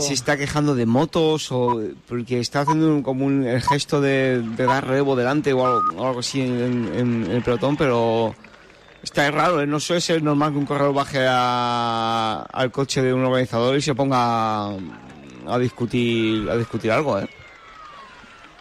se está quejando de motos o porque está haciendo como un, el gesto de, dar relevo delante o algo, así en, el pelotón, pero está raro, ¿eh? no suele ser normal que un corredor baje al coche de un organizador y se ponga a, discutir a discutir algo, ¿eh?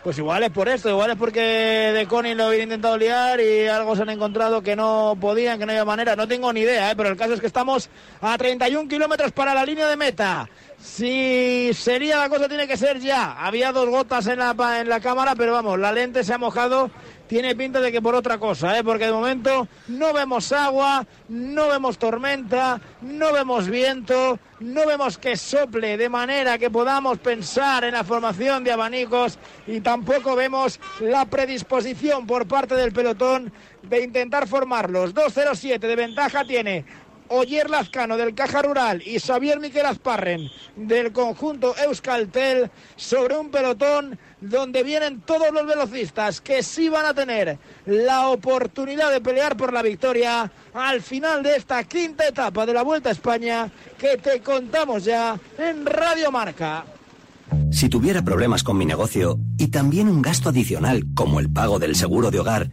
Pues igual es por esto, igual es porque de Connie lo habían intentado liar y algo se han encontrado que no podían, que no había manera. No tengo ni idea, ¿eh? pero el caso es que estamos a 31 kilómetros para la línea de meta. Si sería la cosa, tiene que ser ya. Había dos gotas en la, en la cámara, pero vamos, la lente se ha mojado tiene pinta de que por otra cosa, ¿eh? porque de momento no vemos agua, no vemos tormenta, no vemos viento, no vemos que sople de manera que podamos pensar en la formación de abanicos y tampoco vemos la predisposición por parte del pelotón de intentar formarlos. 2-0-7 de ventaja tiene Oyer Lazcano del Caja Rural y Xavier Miquel Asparren del conjunto Euskaltel sobre un pelotón donde vienen todos los velocistas que sí van a tener la oportunidad de pelear por la victoria al final de esta quinta etapa de la Vuelta a España que te contamos ya en Radio Marca. Si tuviera problemas con mi negocio y también un gasto adicional como el pago del seguro de hogar,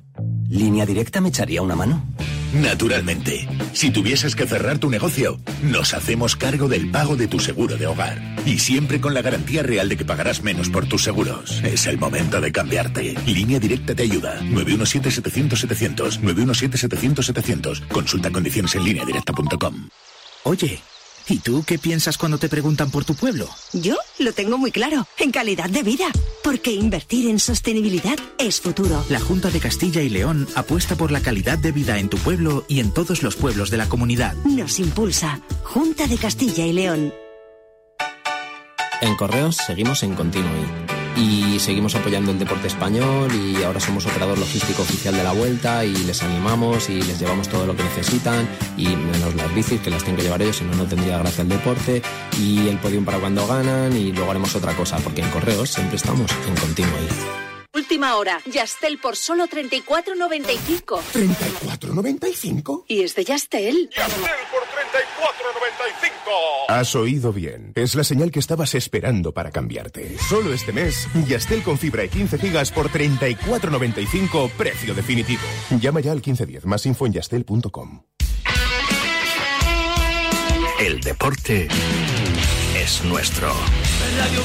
¿Línea Directa me echaría una mano? Naturalmente. Si tuvieses que cerrar tu negocio, nos hacemos cargo del pago de tu seguro de hogar. Y siempre con la garantía real de que pagarás menos por tus seguros. Es el momento de cambiarte. Línea Directa te ayuda. 917-700-700. 917-700-700. Consulta condiciones en directa.com. Oye. ¿Y tú qué piensas cuando te preguntan por tu pueblo? Yo lo tengo muy claro, en calidad de vida, porque invertir en sostenibilidad es futuro. La Junta de Castilla y León apuesta por la calidad de vida en tu pueblo y en todos los pueblos de la comunidad. Nos impulsa Junta de Castilla y León. En Correos seguimos en continuo y seguimos apoyando el deporte español y ahora somos operador logístico oficial de la vuelta y les animamos y les llevamos todo lo que necesitan y menos las bicis que las tienen que llevar ellos, si no, no tendría gracia el deporte y el podium para cuando ganan y luego haremos otra cosa porque en correos siempre estamos en continuo Última hora, Yastel por solo 34.95. ¿34.95? ¿Y es de Yastel? Yastel por 34.95. Has oído bien. Es la señal que estabas esperando para cambiarte. Solo este mes, Yastel con fibra y 15 gigas por 34.95, precio definitivo. Llama ya al 1510, más info en yastel.com. El deporte es nuestro. Radio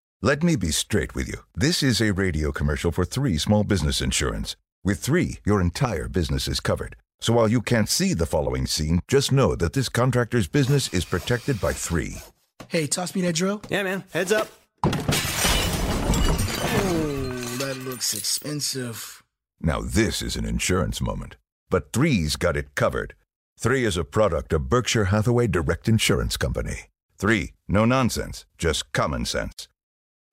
Let me be straight with you. This is a radio commercial for three small business insurance. With three, your entire business is covered. So while you can't see the following scene, just know that this contractor's business is protected by three. Hey, toss me that drill. Yeah, man. Heads up. Oh, that looks expensive. Now, this is an insurance moment. But three's got it covered. Three is a product of Berkshire Hathaway Direct Insurance Company. Three, no nonsense, just common sense.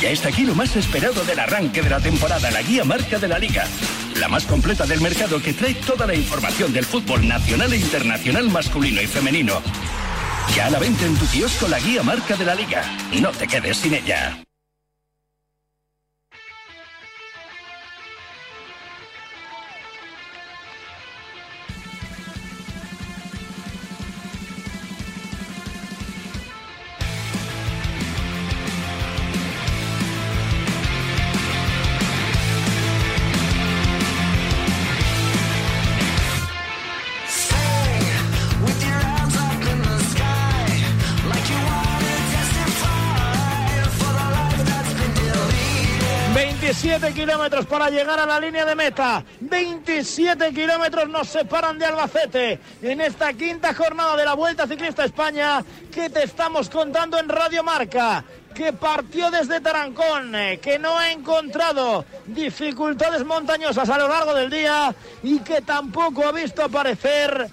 Ya está aquí lo más esperado del arranque de la temporada, la guía marca de la liga. la más completa del mercado que trae toda la información del fútbol nacional e internacional masculino y femenino. Ya la venta en tu kiosco la guía marca de la liga. No te quedes sin ella. 27 kilómetros para llegar a la línea de meta. 27 kilómetros nos separan de Albacete en esta quinta jornada de la Vuelta Ciclista España que te estamos contando en Radio Marca. Que partió desde Tarancón, eh, que no ha encontrado dificultades montañosas a lo largo del día y que tampoco ha visto aparecer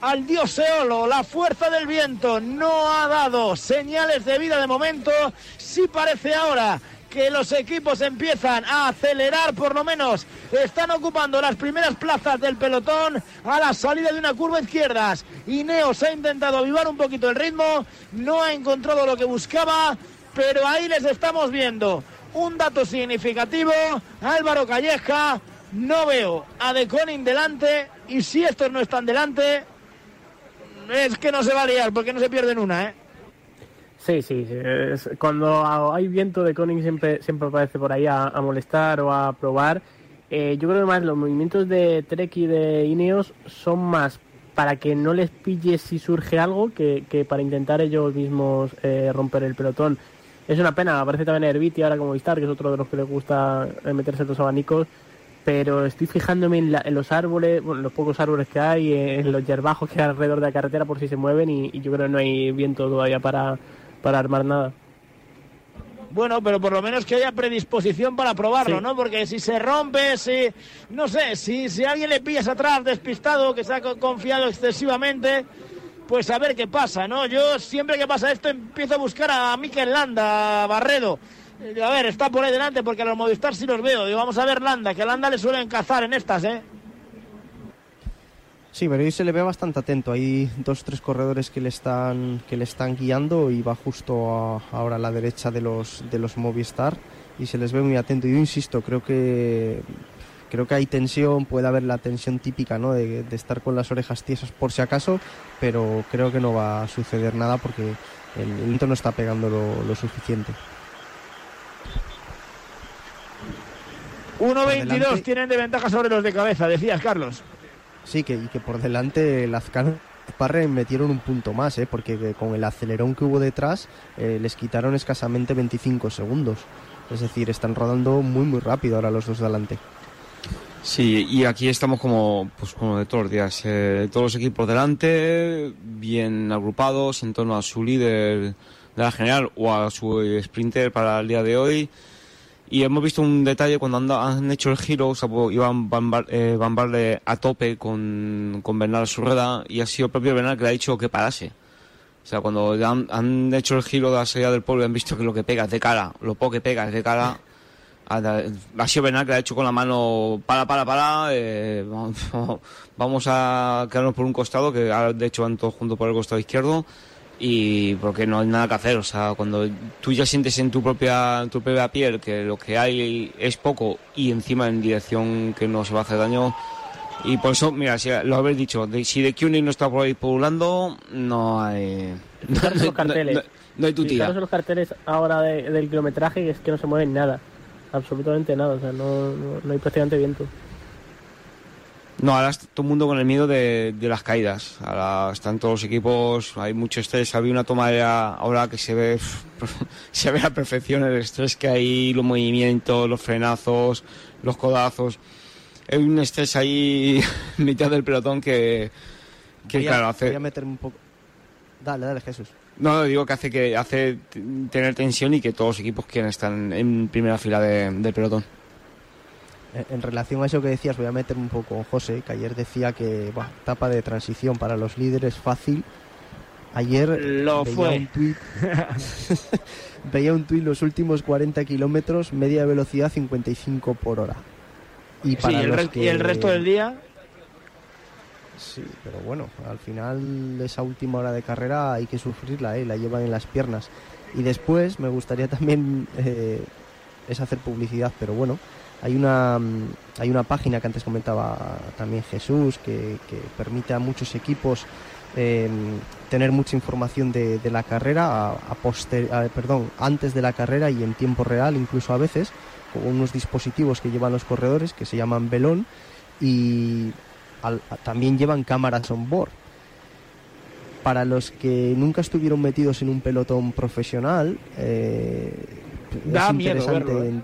al dios Eolo, la fuerza del viento, no ha dado señales de vida de momento. Sí parece ahora que los equipos empiezan a acelerar, por lo menos están ocupando las primeras plazas del pelotón a la salida de una curva izquierda. Ineos ha intentado avivar un poquito el ritmo, no ha encontrado lo que buscaba, pero ahí les estamos viendo. Un dato significativo, Álvaro Calleja, no veo a De delante y si estos no están delante, es que no se va a liar porque no se pierden una, ¿eh? Sí, sí, es- cuando hay viento de Koning siempre, siempre aparece por ahí a, molestar o a probar. Eh, yo creo que más los movimientos de Trek y de Ineos son más para que no les pille si surge algo que, que para intentar ellos mismos eh, romper el pelotón. Es una pena, aparece también Herbiti ahora como Vistar, que es otro de los que les gusta eh, meterse en los abanicos, pero estoy fijándome en, la- en los árboles, bueno, los pocos árboles que hay, eh, en los yerbajos que hay alrededor de la carretera por si se mueven y, y yo creo que no hay viento todavía para, para armar nada. Bueno, pero por lo menos que haya predisposición para probarlo, Sí. ¿no? Porque si se rompe, si, no sé, si, si alguien le pillas atrás despistado, que se ha co- confiado excesivamente, pues a ver qué pasa, ¿no? Yo siempre que pasa esto empiezo a buscar a Mikel Landa, a Barredo. A ver, está por ahí delante porque a los Movistar sí los veo. Digo, vamos a ver Landa, que a Landa le suelen cazar en estas, ¿eh? Sí, pero hoy se le ve bastante atento. Hay dos tres corredores que le están que le están guiando y va justo a- ahora a la derecha de los de los Movistar y se les ve muy atento. Yo insisto, creo que creo que hay tensión, puede haber la tensión típica, ¿no? De, de estar con las orejas tiesas por si acaso, pero creo que no va a suceder nada porque el, el viento no está pegando lo, lo suficiente. 1.22 adelante. tienen de ventaja sobre los de cabeza, decías, Carlos. Sí, que, y que por delante Lazcano y Parre metieron un punto más, ¿eh? porque que con el acelerón que hubo detrás eh, les quitaron escasamente 25 segundos. Es decir, están rodando muy muy rápido ahora los dos delante. Sí, y aquí estamos como, pues como de todos los días. eh, todos los equipos delante, bien agrupados en torno a su líder de la general o a su sprinter para el día de hoy. Y hemos visto un detalle cuando anda- han hecho el giro, o sea, pues, iban Van, Bar- eh, Van Barle a tope con, con Bernal a su rueda y ha sido el propio Bernal que le ha dicho que parase. O sea, cuando han, han hecho el giro de la salida del pueblo y han visto que lo que pega es de cara, lo poco que pega es de cara, ha, sido Bernal que le ha hecho con la mano para, para, para, eh, vamos, vamos a quedarnos por un costado, que de hecho van todos juntos por el costado izquierdo y porque no hay nada que hacer. O sea, cuando tú ya sientes en tu propia, en tu propia piel que lo que hay es poco y encima en dirección que no se va a hacer daño. Y por eso, mira, si lo habéis dicho, de- si de Cuny no está por ahí pululando, no hay. No, no- los carteles. no- no hay tu tía. Los carteles ahora de- del kilometraje es que no se mueven nada. Absolutamente nada. O sea, no, no, no hay prácticamente viento. No, ahora está todo el mundo con el miedo de, de las caídas. Ahora están todos los equipos, hay mucho estrés. Había una toma de ahora que se ve, se ve a perfección el estrés que hay, los movimientos, los frenazos, los codazos. Hay un estrés ahí en mitad del pelotón que, que voy, a, claro, hace. voy a meterme un poco. Dale, dale, Jesús. No, no, digo que hace que hace tener tensión y que todos los equipos quieren estar en primera fila de- del pelotón. En- relación a eso que decías, voy a meterme un poco con José, que ayer decía que, etapa de transición para los líderes fácil. Ayer Lo veía fue. un tuit, veía un tuit los últimos 40 kilómetros, media velocidad 55 por hora. Y, para y el, los re- que- y el resto del día. Sí, pero bueno, al final esa última hora de carrera hay que sufrirla, ¿eh? la llevan en las piernas. Y después me gustaría también eh, es hacer publicidad, pero bueno, hay una mm, hay una página que antes comentaba también Jesús que, que permite a muchos equipos eh, tener mucha información de, de la carrera a, a poster- a- perdón, antes de la carrera y en tiempo real incluso a veces con unos dispositivos que llevan los corredores que se llaman Belón y al- también llevan cámaras on board. Para los que nunca estuvieron metidos en un pelotón profesional, eh, Da es miedo interesante. verlo, ¿eh?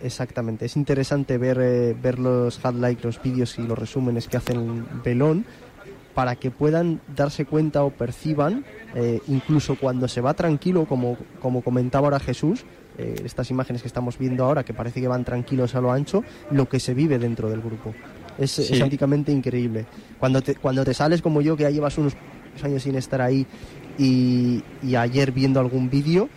En- Exactamente, es interesante ver, eh, ver los highlights, los vídeos y los resúmenes que hacen Belón para que puedan darse cuenta o perciban, eh, incluso cuando se va tranquilo, como, como comentaba ahora Jesús, eh, estas imágenes que estamos viendo ahora, que parece que van tranquilos a lo ancho, lo que se vive dentro del grupo. Es, Sí. es auténticamente increíble. Cuando te, cuando te sales como yo, que ya llevas unos años sin estar ahí, y, y ayer viendo algún vídeo,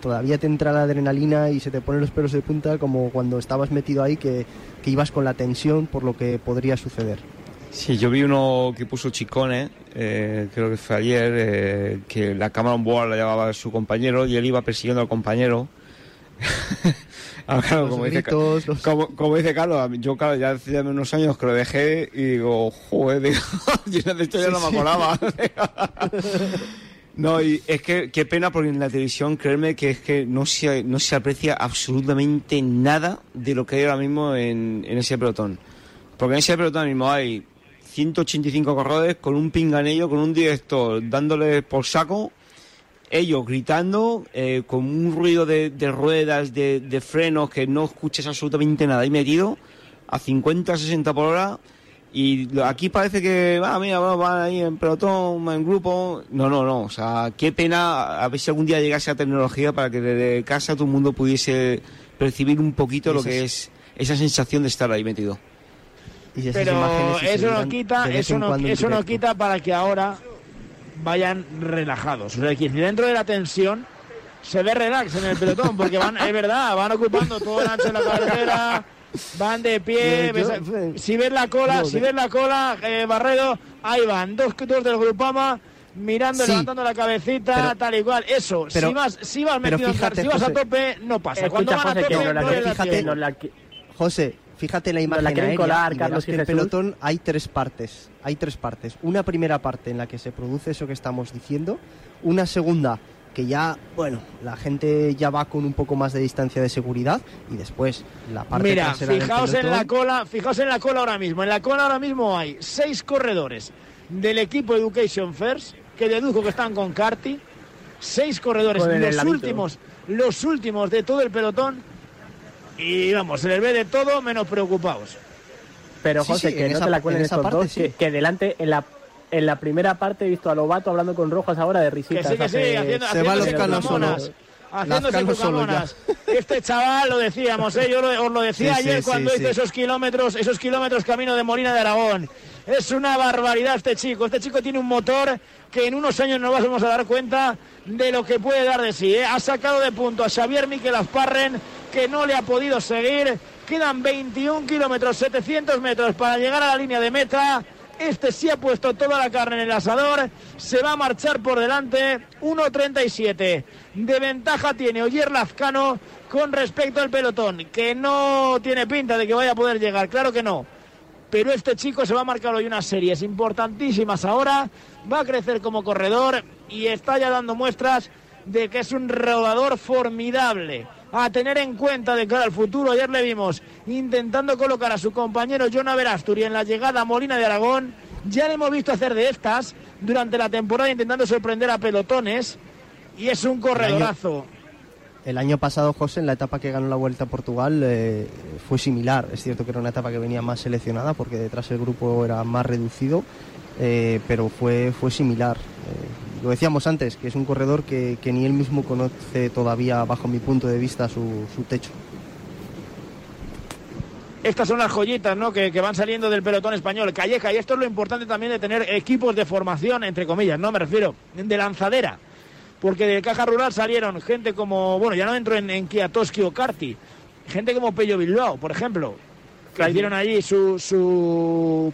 todavía te entra la adrenalina y se te ponen los pelos de punta como cuando estabas metido ahí, que, que ibas con la tensión por lo que podría suceder. Sí, yo vi uno que puso Chicone, eh, creo que fue ayer, eh, que la cámara on board la llevaba su compañero y él iba persiguiendo al compañero. Ah, claro, como, dice, gritos, los- como, como dice Carlos, yo claro, ya hace unos años que lo dejé y digo, joder, digo, yo de esto ya Sí, no me sí. No, y es que qué pena porque en la televisión, créeme que es que no se, no se aprecia absolutamente nada de lo que hay ahora mismo en, en ese pelotón. Porque en ese pelotón mismo hay 185 corredores con un pinganillo, con un director dándoles por saco, ellos gritando, eh, con un ruido de, ruedas, de, de frenos, que no escuches absolutamente nada ahí metido, a 50, 60 por hora. Y lo- aquí parece que, va, mira, va- van ahí en pelotón, en grupo. No, no, no. O sea, qué pena a ver si algún día llegase la tecnología para que desde casa todo el mundo pudiese percibir un poquito lo que es esa sensación de estar ahí metido. Y esas Pero eso no quita, eso no, eso no quita para que ahora vayan relajados. O sea, que dentro de la tensión se ve relax en el pelotón, porque van, es verdad, van ocupando todo el ancho de la carretera, van de pie. Yo- ves- yo- si ves la cola, no, si ves la cola, eh, Barredo, ahí van, dos, dos del Grupama. Mirando, Sí. levantando la cabecita, Pero- tal y cual. Eso, pero- si vas, si vas pero metido en fíjate, si vas a tope, no pasa. Escucha, Cuando van a José, tope, no fíjate, nos la José, fíjate la imagen la quieren aérea colar, y Carlos verás y que el Jesús. pelotón hay tres partes. Hay tres partes. Una primera parte en la que se produce eso que estamos diciendo. Una segunda que ya, bueno, la gente ya va con un poco más de distancia de seguridad. Y después la parte Mira, trasera del fijaos en la cola, fijaos en la cola ahora mismo. En la cola ahora mismo hay seis corredores del equipo Education First, que deduzco que están con Carti. Seis corredores, Con los últimos, los últimos de todo el pelotón. Y vamos, se les ve de todo menos preocupados. Pero José, sí, que no esa- te la en cuelen esa estos parte dos, sí. que, que delante en la en la primera parte he visto a Lobato hablando con Rojas ahora de Que risitas. sí, que sí, hace- haciendo, Se va haciéndose los canos. Haciéndose cucamonas. Este chaval, lo decíamos, ¿eh? yo lo- os lo decía Sí, ayer sí, cuando sí. hizo esos kilómetros, esos kilómetros camino de Molina de Aragón. Es una barbaridad este chico. Este chico tiene un motor que en unos años nos vamos a dar cuenta de lo que puede dar de sí. ¿eh? Ha sacado de punto a Xavier Miquel Asparren, que no le ha podido seguir. Quedan 21 kilómetros, 700 metros para llegar a la línea de meta. Este sí ha puesto toda la carne en el asador. Se va a marchar por delante. 1.37. De ventaja tiene Oyer Lazcano con respecto al pelotón, que no tiene pinta de que vaya a poder llegar. Claro que no. Pero este chico se va a marcar hoy unas series importantísimas ahora. Va a crecer como corredor y está ya dando muestras de que es un rodador formidable. A tener en cuenta de cara al futuro. Ayer le vimos intentando colocar a su compañero John Averasturi en la llegada a Molina de Aragón. Ya le hemos visto hacer de estas durante la temporada intentando sorprender a pelotones. Y es un corredorazo. El año pasado, José, en la etapa que ganó la Vuelta a Portugal, eh, fue similar. Es cierto que era una etapa que venía más seleccionada porque detrás el grupo era más reducido, eh, pero fue, fue similar. Eh, lo decíamos antes, que es un corredor que, que ni él mismo conoce todavía, bajo mi punto de vista, su, su techo. Estas son las joyitas ¿no? que, que van saliendo del pelotón español. Calleja, y esto es lo importante también de tener equipos de formación, entre comillas, no me refiero, de lanzadera. Porque de caja rural salieron gente como, bueno, ya no entro en, en Kiatoski o Carti, gente como Pello Bilbao, por ejemplo. que hicieron allí su, su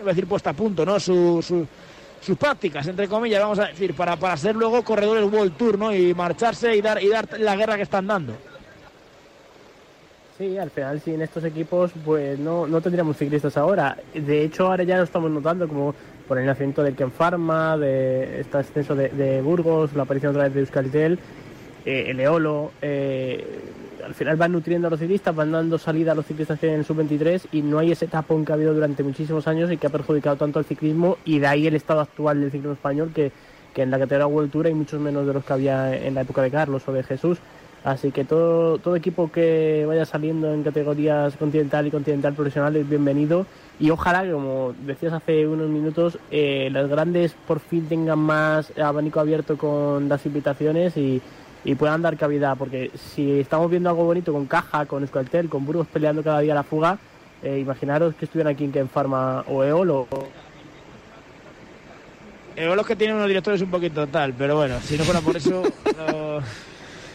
iba a decir puesta a punto, ¿no? Su, su- sus prácticas, entre comillas, vamos a decir, para, para ser luego corredores World Tour, ¿no? Y marcharse y dar, y dar la guerra que están dando. Sí, al final sin estos equipos pues no, no tendríamos ciclistas ahora. De hecho ahora ya lo estamos notando como por el nacimiento del Ken Pharma, de este ascenso de, Burgos, la aparición otra vez de Euskaltel, eh, el Eolo. eh, al final van nutriendo a los ciclistas, van dando salida a los ciclistas que en el sub-23 y no hay ese tapón que ha habido durante muchísimos años y que ha perjudicado tanto al ciclismo y de ahí el estado actual del ciclismo español que, que en la categoría World Tour hay muchos menos de los que había en la época de Carlos o de Jesús. Así que todo, todo equipo que vaya saliendo en categorías continental y continental profesional es bienvenido. Y ojalá, como decías hace unos minutos, eh, las grandes por fin tengan más abanico abierto con las invitaciones y, y puedan dar cabida. Porque si estamos viendo algo bonito con Caja, con Escualtel, con Burgos peleando cada día la fuga, eh, imaginaros que estuvieran aquí en Pharma o Eolo. o- Eh, los que tienen unos directores un poquito tal, pero bueno, si no fuera por eso, no-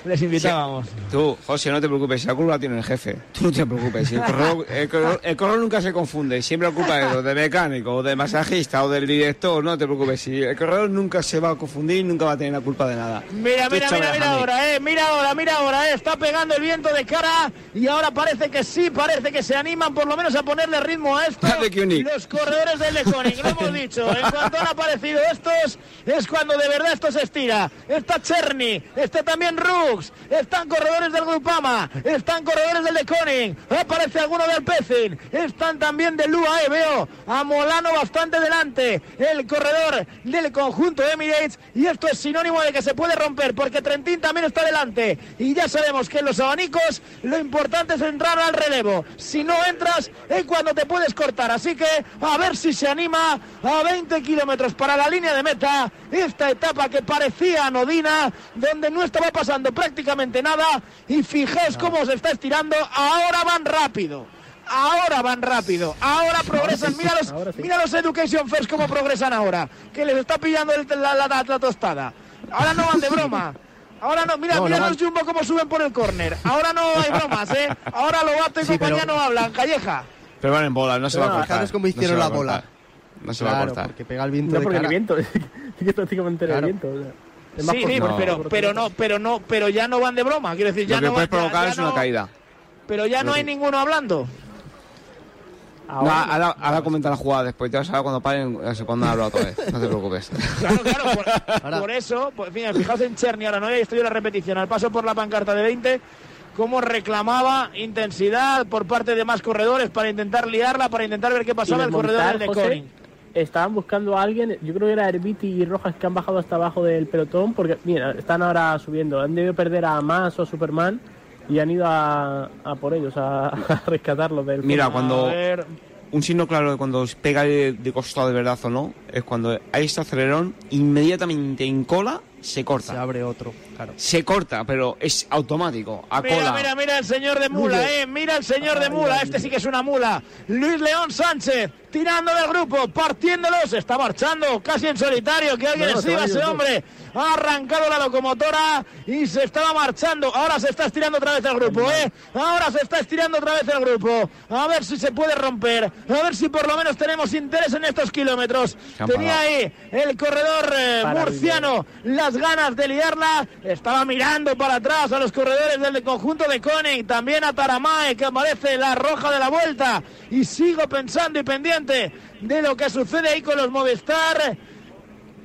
les invitábamos. Tú, José, no te preocupes, la culpa la tiene el jefe. Tú no te preocupes. el, corredor, el, corredor- el corredor nunca se confunde. Siempre la culpa es o de mecánico, o de masajista, o del director. No te preocupes. Si el corredor nunca se va a confundir, nunca va a tener la culpa de nada. Mira, Tú mira, mira, mira ahora, eh, mira ahora, mira ahora, eh, está pegando el viento de cara y ahora parece que sí, parece que se animan por lo menos a ponerle ritmo a esto. Los corredores del Leconing, lo hemos dicho, en cuanto han aparecido estos, es cuando de verdad esto se estira. Está Cherny, está también Están corredores del Grupama, están corredores del Leconing, aparece alguno del Pecin, están también del Lua, eh, veo a Molano bastante delante, el corredor del conjunto Emirates. Y esto es sinónimo de que se puede romper porque Trentín también está delante. Y ya sabemos que en los abanicos lo importante es entrar al relevo. Si no entras es cuando te puedes cortar. Así que a ver si se anima a 20 kilómetros para la línea de meta. Esta etapa que parecía anodina donde no estaba pasando prácticamente nada y fijaos cómo se está estirando ahora van rápido Ahora van rápido, ahora progresan. mira, los, mira los Education First cómo progresan ahora, que les está pillando el- la, la- la tostada. Ahora no van de broma. Ahora no, mira, No, mira no los. Jumbo cómo suben por el córner. Ahora no hay bromas, ¿eh? Ahora Lobato y Sí, compañía pero- no hablan, Calleja. Pero van en bola, no se va a cortar. cómo no hicieron la bola. No se va a cortar. porque pega el viento No, de porque el cara. viento, sí que prácticamente el viento. o sea, es más Sí, por- sí, no. pero, pero no, pero no, pero ya no van de broma. Quiero decir, ya Lo que no puede va- ya- provocar ya es una no- caída. Pero ya no hay ninguno hablando. No, ahora, ahora comenta la jugada después. Te vas a ver cuando paren, eh, cuando hablo otra vez. No te preocupes. Claro, claro, por, por eso, pues, fijaos en Cherny, ahora no había visto yo la repetición, al paso por la pancarta de 20, cómo reclamaba intensidad por parte de más corredores para intentar liarla, para intentar ver qué pasaba el corredor del de José, Koning. Estaban buscando a alguien, yo creo que era Herbiti y Rojas que han bajado hasta abajo del pelotón, porque mira, están ahora subiendo. Han debido perder a Mas o a Superman y han ido a, a por ellos, a, a rescatarlos del Mira, cuando. Un signo claro de cuando pega de, de costado de verdad o no es cuando hay este acelerón, inmediatamente en cola se corta. Se abre otro, claro. Se corta, pero es automático, a Mira, cola. mira, mira el señor de mula, Luis. eh, mira el señor de mula, este sí que es una mula. Luis León Sánchez, tirando del grupo, partiéndolos, está marchando casi en solitario, que alguien No, no, se exhiba a van ese hombre. Ha arrancado la locomotora y se estaba marchando. Ahora se está estirando otra vez el grupo, eh. Ahora se está estirando otra vez el grupo. A ver si se puede romper, a ver si por lo menos tenemos interés en estos kilómetros. Tenía ahí el corredor eh, murciano las ganas de liarla. Estaba mirando para atrás a los corredores del conjunto de Koenig, también a Taramae, que aparece la roja de la vuelta. Y sigo pensando y pendiente de lo que sucede ahí con los Movistar.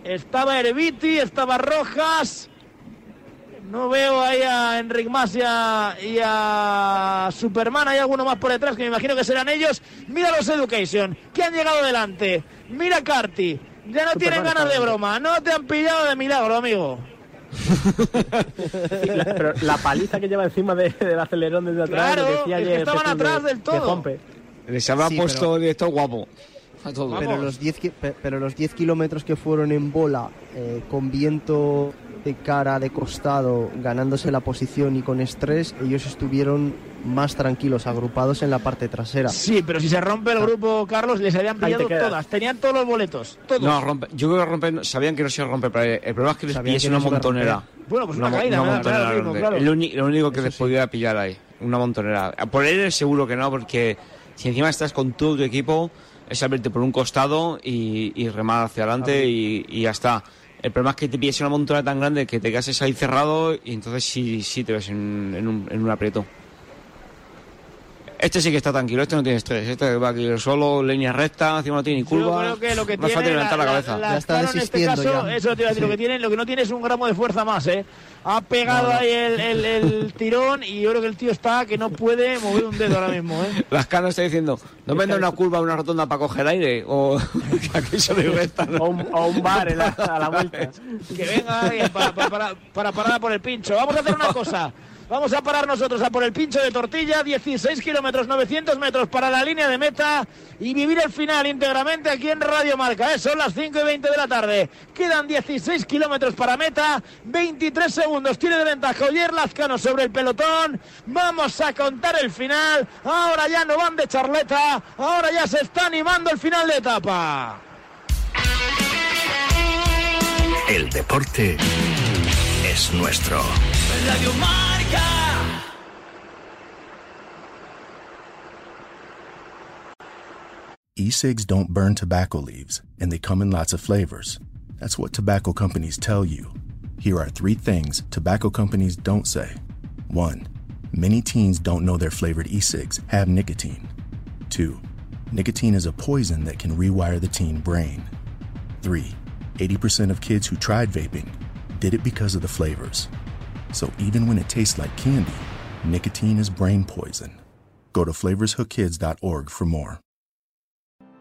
Estaba Herbiti, estaba Rojas. No veo ahí a Enric Mas y a, y a Superman. Hay alguno más por detrás que me imagino que serán ellos. Mira los Education, que han llegado delante. Mira Carti. Ya no tienen ganas de broma. No te han pillado de milagro, amigo. la- pero la paliza que lleva encima de- del acelerón desde atrás. Claro, lo decía es que ayer estaban de- atrás del de todo. Les habrá Sí, puesto pero- director guapo. A todo. Pero los 10 ki- pe- pero los 10 kilómetros que fueron en bola, eh, con viento de cara, de costado, ganándose la posición y con estrés, ellos estuvieron más tranquilos, agrupados en la parte trasera. Sí, pero si se rompe el grupo, Carlos, les habían te pillado todas. Tenían todos los boletos. Todos. No, rompe, yo creo que romper, sabían que no se iba a romper, pero el problema es que les pillase no una montonera. Bueno, pues una caída, lo montonera mismo, claro. Es lo, único que les podía pillar ahí, una montonera. Por él seguro que no, porque Si encima estás con todo tu equipo, es abrirte por un costado y, y remar hacia adelante y, y ya está. El problema es que te pilles una montura tan grande que te quedas ahí cerrado y entonces sí, sí te ves en, en un, en un aprieto. Este sí que está tranquilo, este no tiene estrés, este va aquí solo, línea recta, encima no tiene ni Yo curva. creo que lo que más tiene fácil levantar la, la- cabeza. la- Caro en este caso, eso te iba a decir, lo que tiene, lo que no tiene es un gramo de fuerza más, ¿eh? Ha pegado No, no. ahí el, el- el tirón y yo creo que el tío está que no puede mover un dedo ahora mismo, ¿eh? Las caras está diciendo, no da una curva, una rotonda para coger aire, o se le resta. O un, o un bar en la- a la vuelta. Que venga alguien para, para, para, para parar por el pincho. Vamos a hacer una cosa. Vamos a parar nosotros a por el pincho de tortilla, 16 kilómetros, 900 metros para la línea de meta y vivir el final íntegramente aquí en Radio Marca. ¿eh? Son las 5 y 20 de la tarde. Quedan 16 kilómetros para meta, 23 segundos. Tiene de ventaja Oyer Lazcano sobre el pelotón. Vamos a contar el final. Ahora ya no van de charleta, ahora ya se está animando el final de etapa. El deporte es nuestro. Radio Marca. E-cigs don't burn tobacco leaves, and they come in lots of flavors. That's what tobacco companies tell you. Here are three things tobacco companies don't say. 1. Many teens don't know their flavored e-cigs have nicotine. 2. Nicotine is a poison that can rewire the teen brain. 3. 80% of kids who tried vaping did it because of the flavors. So even when it tastes like candy, nicotine is brain poison. Go to flavorshookkids.org for more.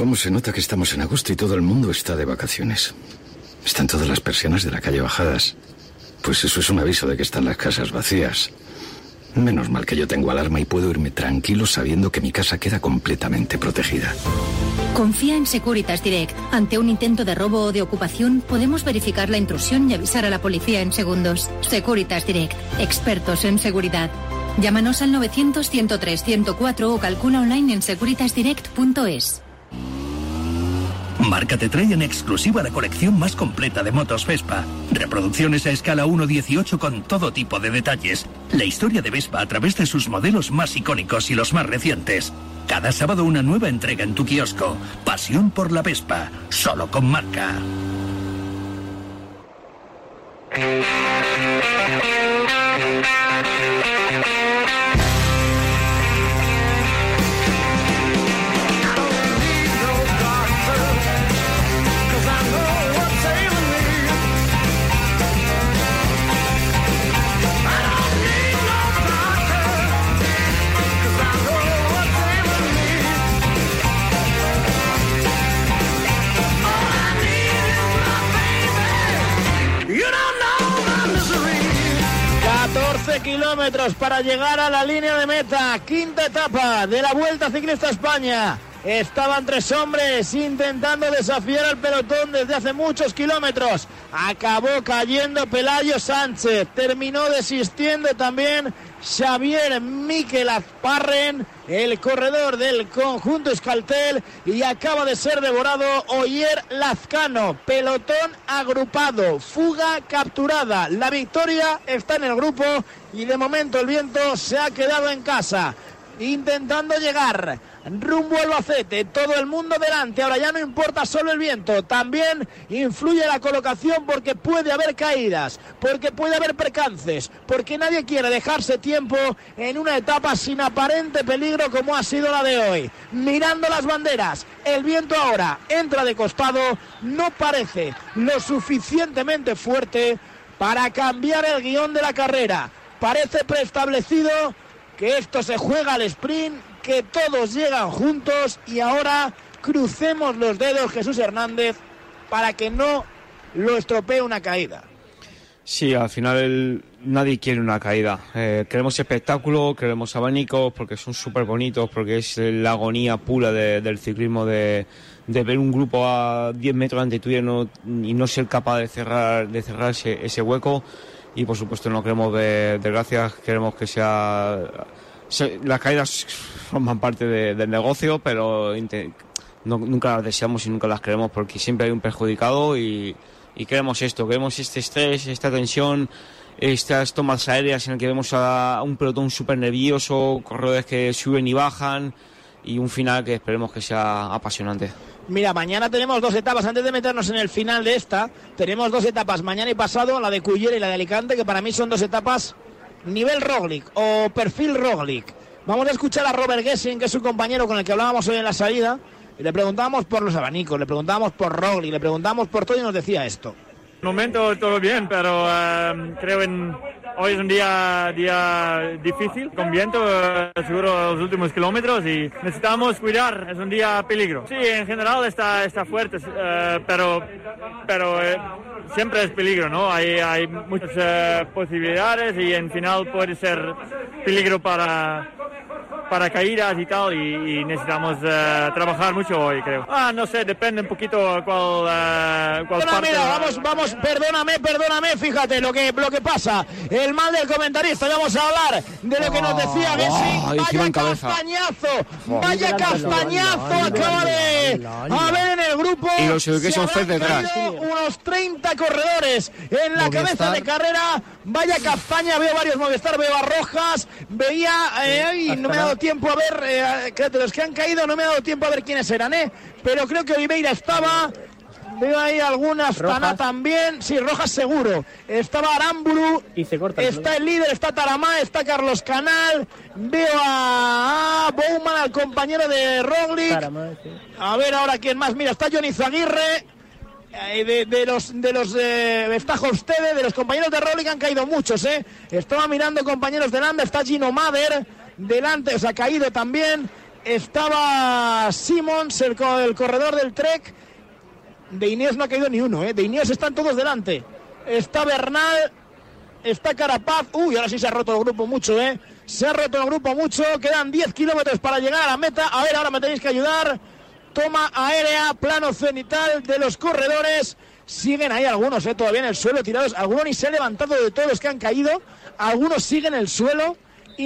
¿Cómo se nota que estamos en agosto y todo el mundo está de vacaciones? Están todas las persianas de la calle bajadas. Pues eso es un aviso de que están las casas vacías. Menos mal que yo tengo alarma y puedo irme tranquilo sabiendo que mi casa queda completamente protegida. Confía en Securitas Direct. Ante un intento de robo o de ocupación, podemos verificar la intrusión y avisar a la policía en segundos. Securitas Direct. Expertos en seguridad. Llámanos al 900-103-104 o calcula online en securitasdirect.es. Marca te trae en exclusiva la colección más completa de motos Vespa. Reproducciones a escala 1.18 con todo tipo de detalles. La historia de Vespa a través de sus modelos más icónicos y los más recientes. Cada sábado una nueva entrega en tu kiosco. Pasión por la Vespa. Solo con marca. Para llegar a la línea de meta. Quinta etapa de la Vuelta Ciclista España. Estaban tres hombres intentando desafiar al pelotón desde hace muchos kilómetros. Acabó cayendo Pelayo Sánchez. Terminó desistiendo también Xavier Miquel Azparren, el corredor del conjunto Escaltel. Y acaba de ser devorado Oyer Lazcano. Pelotón agrupado. Fuga capturada. La victoria está en el grupo y de momento el viento se ha quedado en casa intentando llegar rumbo al Albacete, todo el mundo delante, ahora ya no importa solo el viento, también influye la colocación porque puede haber caídas, porque puede haber percances, porque nadie quiere dejarse tiempo en una etapa sin aparente peligro como ha sido la de hoy. Mirando las banderas, el viento ahora entra de costado, no parece lo suficientemente fuerte para cambiar el guion de la carrera. Parece preestablecido que esto se juega al sprint, que todos llegan juntos y ahora crucemos los dedos Jesús Hernández para que no lo estropee una caída. Sí, al final nadie quiere una caída. Eh, queremos espectáculo, queremos abanicos porque son súper bonitos, porque es la agonía pura de- del ciclismo de, de ver un grupo a 10 metros de tuyo y no, y no ser capaz de cerrar, de cerrar ese, hueco. Y por supuesto no queremos desgracias, queremos que sea... las caídas forman parte de- del negocio, pero nunca las deseamos y nunca las queremos porque siempre hay un perjudicado y, y queremos esto, queremos este estrés, esta tensión, estas tomas aéreas en el que vemos a, a un pelotón súper nervioso, corredores que suben y bajan y un final que esperemos que sea apasionante. Mira, mañana tenemos dos etapas. Antes de meternos en el final de esta, tenemos dos etapas. Mañana y pasado, la de Cullera y la de Alicante, que para mí son dos etapas nivel Roglic o perfil Roglic. Vamos a escuchar a Robert Gessing, que es un compañero con el que hablábamos hoy en la salida. Y le preguntábamos por los abanicos, le preguntábamos por Roglic, le preguntábamos por todo y nos decía esto. Momento todo bien, pero eh, creo en hoy es un día día difícil con viento, eh, seguro los últimos kilómetros y necesitamos cuidar. Es un día peligro. Sí, en general está está fuerte, eh, pero pero eh, siempre es peligro, ¿no? Hay hay muchas posibilidades y en final puede ser peligro para para caídas y tal y, y necesitamos eh, trabajar mucho hoy creo. Ah, no sé, depende un poquito cuál eh, cuál Bueno, parte mira, va- vamos, vamos, perdóname, perdóname, fíjate lo que, lo que pasa. El mal del comentarista, y vamos a hablar de lo que nos decía Gessing. Ay, encima Vaya castañazo, Oh. vaya castañazo acaba de haber en el grupo. Y los Education habrán detrás. Unos 30 corredores en la Movistar. cabeza de carrera. Vaya castaña, veo varios Movistar, veo a Rojas, veía, eh, ay, no me ha dado tiempo a ver, eh, de los que han caído no me ha dado tiempo a ver quiénes eran, ¿eh? Pero creo que Oliveira estaba. Veo ahí algunas, Tana también, sí, Rojas seguro. Estaba Aramburu, Y se corta. el está el líder, está Taramá, está Carlos Canal. Veo a, Bowman, al compañero de Roglic. Taramá, sí. A ver ahora quién más. Mira, está Johnny Zaguirre. Eh, De, de los de los eh, está Hofstede, de los compañeros de Roglic han caído muchos, ¿eh? Estaba mirando compañeros de Landa, está Gino Mader delante, o sea, ha caído también. Estaba Simons, el, co- el corredor del Trek. De Ineos no ha caído ni uno, ¿eh? De Ineos están todos delante. Está Bernal, está Carapaz. Uy, ahora sí se ha roto el grupo mucho, ¿eh? Se ha roto el grupo mucho. Quedan 10 kilómetros para llegar a la meta. A ver, ahora me tenéis que ayudar. Toma aérea, plano cenital de los corredores. Siguen ahí algunos, ¿eh? Todavía en el suelo tirados. Algunos ni se han levantado de todos los que han caído. Algunos siguen en el suelo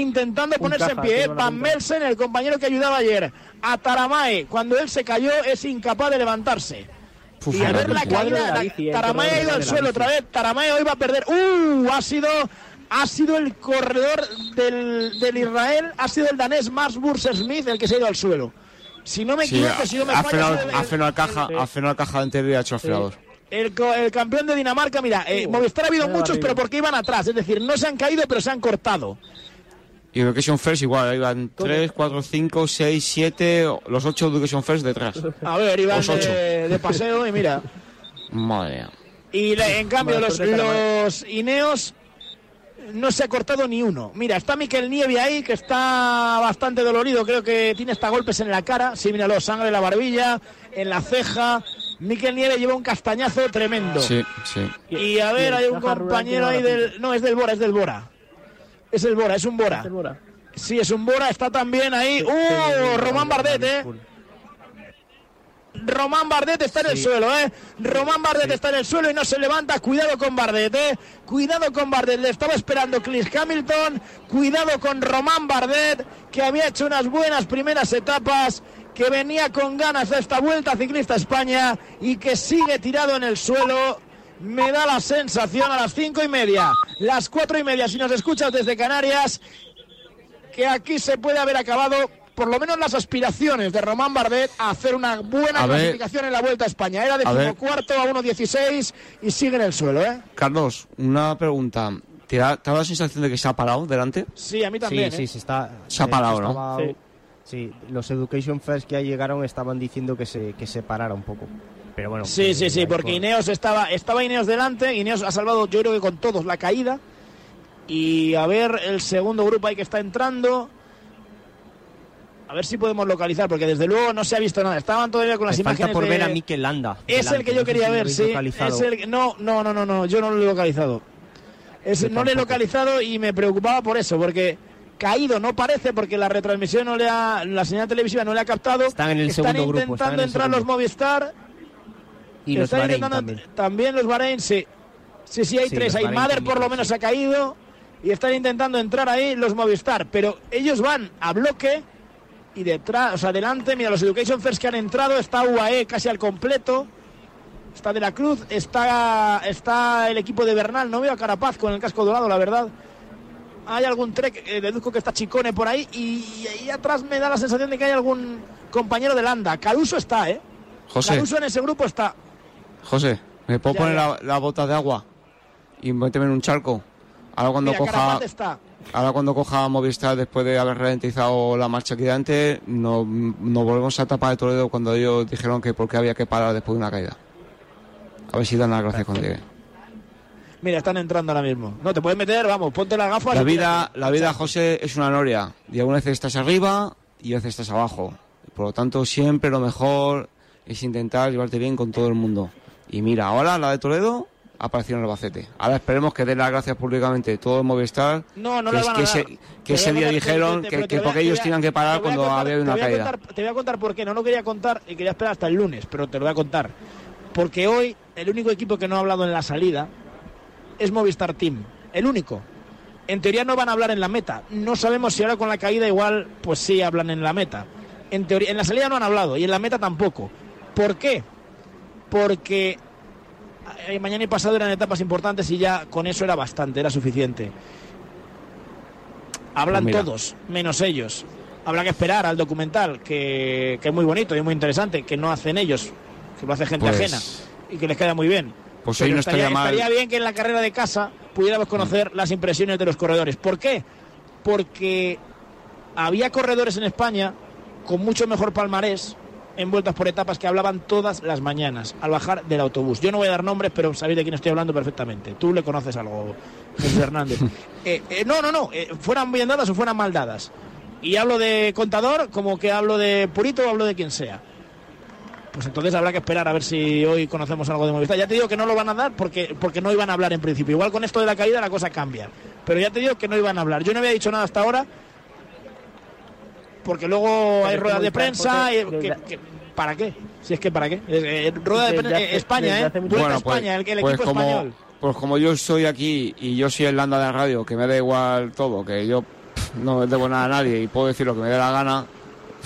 intentando ponerse en pie. ¿eh? Van Melsen, el compañero que ayudaba ayer. A Taramae, cuando él se cayó, es incapaz de levantarse. Uf, y a ver la caída, la eh, Taramae ha ido al suelo otra vez. Taramae hoy va a perder. ¡Uh! Ha sido, ha sido el corredor del, del Israel, ha sido el danés Mars Burser Smith el que se ha ido al suelo. Si no me Sí, equivoco, si no me ha frenado, ha ha frenado caja, ha frenado caja antes de hecho freador. el, el campeón de Dinamarca, mira, eh, Movistar ha habido muchos, pero porque iban atrás. Es decir, no se han caído, pero se han cortado. Y Education First igual, ahí van 3, 4, 5, 6, 7, los 8 Education First detrás. A ver, iban Los ocho. de, de paseo y mira. Madre mía. Y le- en cambio, los, Taramae. los Ineos no se ha cortado ni uno. Mira, está Miquel Nieve ahí, que está bastante dolorido. Creo que tiene hasta golpes en la cara. Sí, míralo, sangre en la barbilla, en la ceja. Miquel Nieve lleva un castañazo tremendo. Sí, sí. Y a ver, hay un compañero ahí del... No, es del Bora, es del Bora. Es el Bora, es un Bora. Segura. Sí, es un Bora, está también ahí. ¡Uh! Román Bardet, ¿eh? Román Bardet está en el suelo, ¿eh? Román Bardet está en el suelo y no se levanta. Cuidado con Bardet, ¿eh? Cuidado con Bardet. Le estaba esperando Chris Hamilton. Cuidado con Román Bardet, que había hecho unas buenas primeras etapas que venía con ganas de esta vuelta ciclista a España y que sigue tirado en el suelo. Me da la sensación a las cinco y media, las cuatro y media, si nos escuchas desde Canarias, que aquí se puede haber acabado por lo menos las aspiraciones de Román Bardet a hacer una buena A ver. clasificación en la Vuelta a España. Era A ver. decimocuarto a 1.16 y sigue en el suelo, ¿eh? Carlos, una pregunta. ¿Te da, te da la sensación de que se ha parado delante? Sí, a mí también. Sí, ¿eh? sí, se está. Se ha de parado, ¿no? estaba- Sí. Sí, los Education First que ahí llegaron estaban diciendo que se, que se parara un poco. Pero bueno. Sí, sí, sí, porque por- Ineos estaba, estaba Ineos delante, Ineos ha salvado yo creo que con todos la caída. Y a ver el segundo grupo ahí que está entrando. A ver si podemos localizar, porque desde luego no se ha visto nada. Estaban todavía con las Me falta imágenes por de... ver a Mikel Landa. Es delante, el que no yo sé quería si lo ver, sí. Es el No, no, no, no, no, yo no lo he localizado. Es- no lo he localizado y me preocupaba por eso, porque caído no parece, porque la retransmisión no le ha, la señal televisiva no le ha captado. Están en el segundo grupo, intentando están en el entrar segundo. los Movistar. Y los Están Bahrein intentando- también. también los Bahrein, sí. Sí, sí, hay Sí, tres. Hay Mader por lo menos ha caído y están intentando entrar ahí los Movistar. Pero ellos van a bloque y detrás, o sea, adelante, mira, los Education First que han entrado, está UAE casi al completo. Está De la Cruz, está, está el equipo de Bernal, no veo a Carapaz con el casco dorado, la verdad. Hay algún trek, eh, deduzco que está Chicone por ahí y, ahí atrás me da la sensación de que hay algún compañero de Landa. Caruso está, ¿eh? José, Caruso en ese grupo está. José, ¿me puedo Ya, poner ya. La, la bota de agua y meterme en un charco? Ahora cuando Mira, coja... Está. Ahora cuando coja Movistar después de haber ralentizado la marcha aquí delante, nos no volvemos a etapa de Toledo cuando ellos dijeron que por qué había que parar después de una caída. A ver si dan las gracias cuando llegue. Mira, están entrando ahora mismo. No, te puedes meter, vamos, ponte las gafas. La vida, la vida, José, es una noria. Y algunas veces estás arriba y a veces estás abajo. Por lo tanto, siempre lo mejor es intentar llevarte bien con todo el mundo. Y mira, ahora la de Toledo apareció en Albacete. Ahora esperemos que den las gracias públicamente todo el Movistar. No, no que, es- que ese, que día dijeron te- te- que, porque ellos tenían que parar cuando contar- había una caída. contar- te voy a contar por qué. No lo quería contar y quería esperar hasta el lunes, pero te lo voy a contar. Porque hoy el único equipo que no ha hablado en la salida es Movistar Team. El único. En teoría no van a hablar en la meta. No sabemos si ahora con la caída igual, pues sí hablan en la meta. En teoría, en la salida no han hablado y en la meta tampoco. ¿Por qué? Porque eh, mañana y pasado eran etapas importantes y ya con eso era bastante, era suficiente. Hablan Pues todos, menos ellos. Habrá que esperar al documental, que, que es muy bonito y muy interesante, que no hacen ellos, que lo hace gente Pues- ajena y que les queda muy bien. Pues hoy no estaría, estaría mal. Mm. estaría bien que en la carrera de casa pudiéramos conocer las impresiones de los corredores. ¿Por qué? Porque había corredores en España con mucho mejor palmarés en vueltas por etapas que hablaban todas las mañanas al bajar del autobús. Yo no voy a dar nombres, pero sabéis de quién estoy hablando perfectamente. Tú le conoces algo, Jesús Hernández. Eh, eh, no, no, no, eh, fueran bien dadas o fueran mal dadas. Y hablo de contador como que hablo de purito o hablo de quien sea. Pues entonces habrá que esperar a ver si hoy conocemos algo de Movistar. Ya te digo que no lo van a dar porque, porque no iban a hablar en principio. Igual con esto de la caída la cosa cambia. Pero ya te digo que no iban a hablar. Yo no había dicho nada hasta ahora porque luego hay ruedas de prensa. que- que- ¿Para qué? Si es que para qué. Eh, eh, rueda de prensa. hace- eh, España, ¿eh? a pues, España, el, el pues equipo como, español. Pues como yo estoy aquí y yo soy el landa de la radio, que me da igual todo, que yo pff, no debo nada a nadie y puedo decir lo que me dé la gana,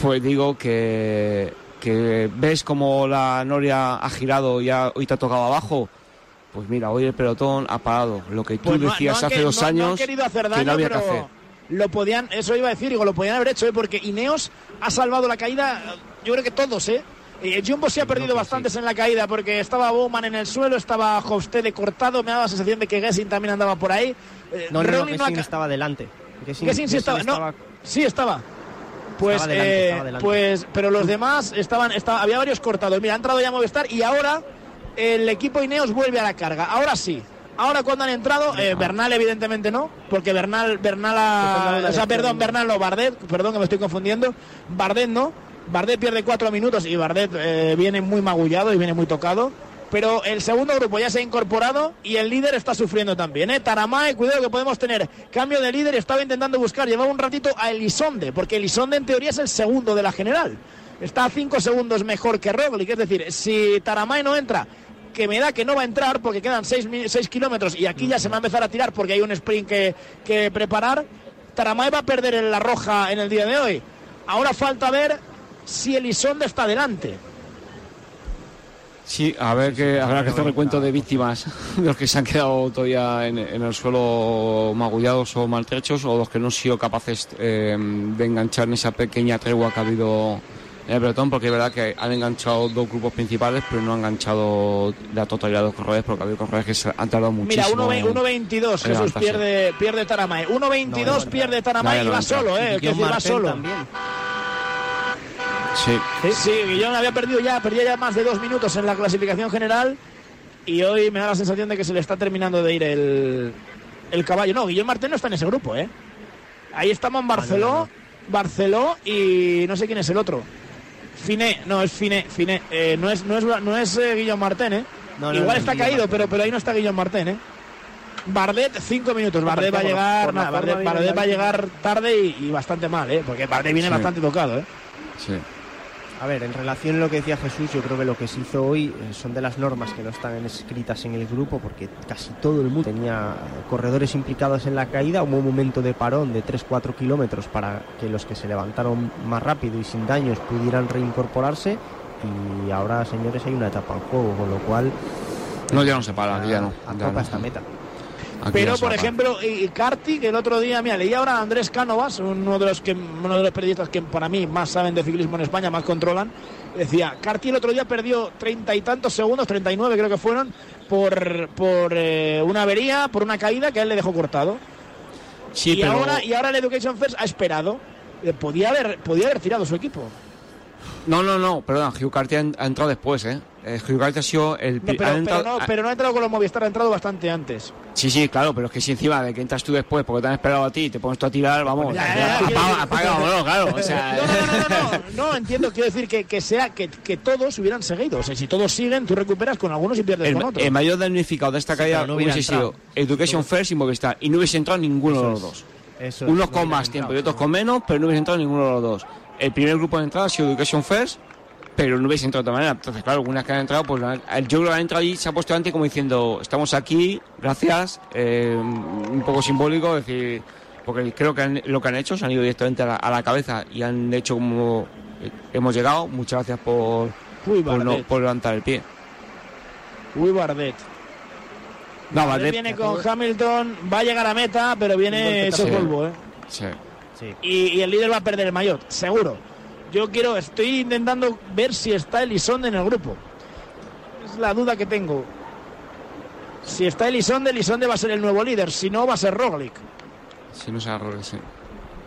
pues digo que, que ves como la Noria ha girado y ha- hoy te ha tocado abajo. Pues mira, hoy el pelotón ha parado. Lo que tú Pues no- decías no hace que- dos no- no han años querido hacer que no había pero que hacer. Lo podían, eso iba a decir, digo, lo podían haber hecho, ¿eh? porque Ineos ha salvado la caída, yo creo que todos, ¿eh? Eh, Jumbo sí ha perdido bastantes en la caída porque estaba Bowman en el suelo, estaba Hofstede cortado, me daba la sensación de que Gessing también andaba por ahí. Eh, No, no, no, no estaba delante. Gessing- Gessing sí Gessing estaba, no, estaba- sí estaba. Pues, Estaba delante, eh, estaba pues, pero los demás estaban, estaba- había varios cortados. Mira, ha entrado ya Movistar y ahora el equipo Ineos vuelve a la carga. Ahora sí. Ahora cuando han entrado, eh, Bernal evidentemente no, porque Bernal, Bernal, ha- o sea, perdón, Bernal no, Bardet, perdón que me estoy confundiendo, Bardet no, Bardet pierde cuatro minutos y Bardet eh, viene muy magullado y viene muy tocado. Pero el segundo grupo ya se ha incorporado y el líder está sufriendo también. ¿eh? Taramae, cuidado que podemos tener cambio de líder. Estaba intentando buscar, llevaba un ratito a Elisonde, porque Elisonde en teoría es el segundo de la general. está a 5 segundos mejor que Roglic. Es decir, si Taramay no entra, que me da que no va a entrar porque quedan 6 kilómetros y aquí ya se va a empezar a tirar porque hay un sprint que, que preparar, Taramay va a perder en la roja en el día de hoy. Ahora falta ver si Elizondo está delante. Sí, a ver que habrá que hacer recuento de víctimas, de los que se han quedado todavía en, en el suelo magullados o maltrechos, o los que no han sido capaces eh, de enganchar en esa pequeña tregua que ha habido en el pelotón, porque es verdad que han enganchado dos grupos principales, pero no han enganchado la totalidad de los corredores, porque ha habido corredores que se han tardado Mira, muchísimo. 1.22 en- Jesús en levantarse. pierde, pierde Taramay. 1.22 pierde No, ya y va solo, ¿eh? Es decir, va solo. también. Sí. Sí, Guillón había perdido ya, perdía ya más de dos minutos en la clasificación general y hoy me da la sensación de que se le está terminando de ir el, el caballo. No, Guillón Martín no está en ese grupo, ¿eh? Ahí estamos en Barceló, Barceló y no sé quién es el otro. Finé, no, es Finé, Finé. Eh, no es, no es, no es eh, Guillón Martín, ¿eh? No, no, Igual está Guillaume caído, Martín. pero, pero ahí no está Guillón Martín, ¿eh? Bardet, cinco minutos. Bardet va a llegar, nada, Bardet, va a llegar tarde y, y bastante mal, ¿eh? Porque Bardet viene Sí. bastante tocado, ¿eh? Sí. A ver, en relación a lo que decía Jesús, yo creo que lo que se hizo hoy eh, son de las normas que no están escritas en el grupo, porque casi todo el mundo tenía corredores implicados en la caída. Hubo un momento de parón de 3-4 kilómetros para que los que se levantaron más rápido y sin daños pudieran reincorporarse. Y ahora, señores, hay una etapa en juego, con lo cual. No, ya no se para, ya no. Ya no. esta meta. Aquí Pero, por ejemplo, y que el otro día, mira, leí ahora a Andrés Cánovas, uno de los que uno de los periodistas que para mí más saben de ciclismo en España, más controlan, decía, Carti el otro día perdió treinta y tantos segundos, 39 creo que fueron, por, por eh, una avería, por una caída que a él le dejó cortado. Sí, y, pero- ahora, y ahora el Education First ha esperado. Eh, podía, haber, podía haber tirado su equipo. No, no, no, perdón, Hugh Carty ha, ha entrado después, ¿eh? Eh, sido el... No, pero, ha pero entrado- no, ha- pero no ha entrado con los Movistar, ha entrado bastante antes. Sí, sí, claro, pero es que si encima de que entras tú después porque te han esperado a ti y te pones tú a tirar, vamos, apaga, claro, o sea... No, entiendo, quiero decir que, que sea que, que todos hubieran seguido. O sea, si todos siguen, tú recuperas con algunos y pierdes El, con otros. el mayor damnificado de esta Sí, caída pero no hubiese entrado. sido Education First y Movistar. Y no hubiese entrado ninguno Eso de los dos. Eso Unos no con más tiempo y entrado, otros con menos, pero no hubiese entrado ninguno de los dos. El primer grupo de entrada ha sido Education First, pero no hubiese entrado de otra manera. Entonces, claro, algunas que han entrado, pues yo creo que han entrado ahí, se ha puesto delante como diciendo, estamos aquí, gracias, eh, un poco simbólico, es decir, porque creo que han- lo que han hecho, se han ido directamente a la, a la cabeza y han hecho como hemos llegado, muchas gracias por, Uy, por, no- por levantar el pie. Uy, Bardet. No, Bardet Bardet- viene con Hamilton, va a llegar a meta, pero viene Sí. polvo, ¿eh? Sí. Y, y el líder va a perder el maillot, seguro. Yo quiero, estoy intentando ver si está Elizondo en el grupo. Es la duda que tengo. Si está Elizondo, Elizondo va a ser el nuevo líder. Si no, va a ser Roglic. Si no se errores, sí.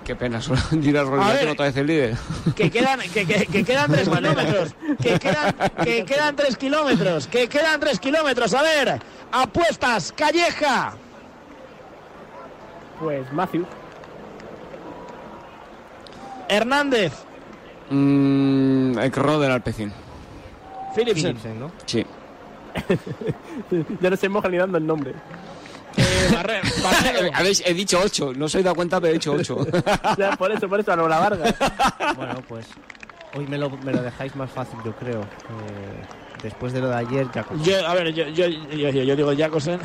Qué pena, solo A Roglic ver. otra vez el líder. Que quedan, que, que- que quedan tres kilómetros. Que quedan, que quedan tres kilómetros. Que quedan tres kilómetros. A ver, apuestas, Calleja. Pues Matthew. Hernández. Mm, el corredor del Alpecin. Philipsen. Sí. ya no se moja ni dando el nombre. Habéis- he dicho 8, no os he dado cuenta, pero he dicho 8. Ya, por eso, por eso, a la Vargas. Bueno, pues hoy me lo, me lo dejáis más fácil, yo creo. Eh, después de lo de ayer, ya con- Yo, a ver, yo, yo, yo, yo- yo digo Jacobsen.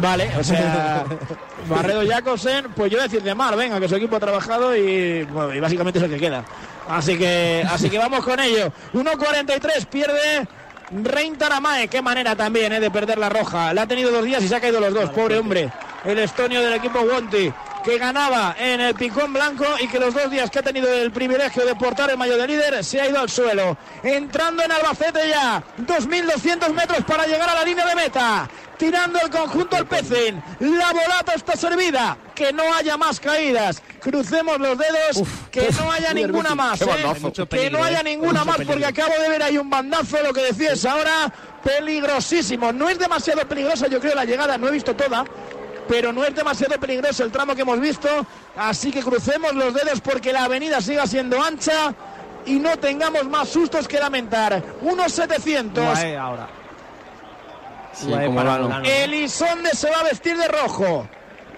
Vale, o sea, Barredo Jacobsen, pues yo decir de Mar, venga, que su equipo ha trabajado y, bueno, y básicamente es el que queda. Así que, así que vamos con ello. 1.43 pierde Rein Taramae, qué manera también eh, de perder la roja. La ha tenido dos días y se ha caído los dos, pobre hombre. El estonio del equipo Wonti, que ganaba en el picón blanco y que los dos días que ha tenido el privilegio de portar el mayo de líder se ha ido al suelo. Entrando en Albacete ya, 2.200 metros para llegar a la línea de meta. Tirando el conjunto al Pecin. La volata está servida. Que no haya más caídas. Crucemos los dedos. que no haya muy ninguna más. ¿eh? Que no haya ¿eh? ninguna más peligro. porque acabo de ver ahí un bandazo. Lo que decías ahora. Peligrosísimo. No es demasiado peligrosa, yo creo, la llegada. No he visto toda pero no es demasiado peligroso el tramo que hemos visto, así que crucemos los dedos porque la avenida siga siendo ancha y no tengamos más sustos que lamentar. Unos 700. Guay ahora. Sí, Guay como para Lano. Lano. Elisonde se va a vestir de rojo.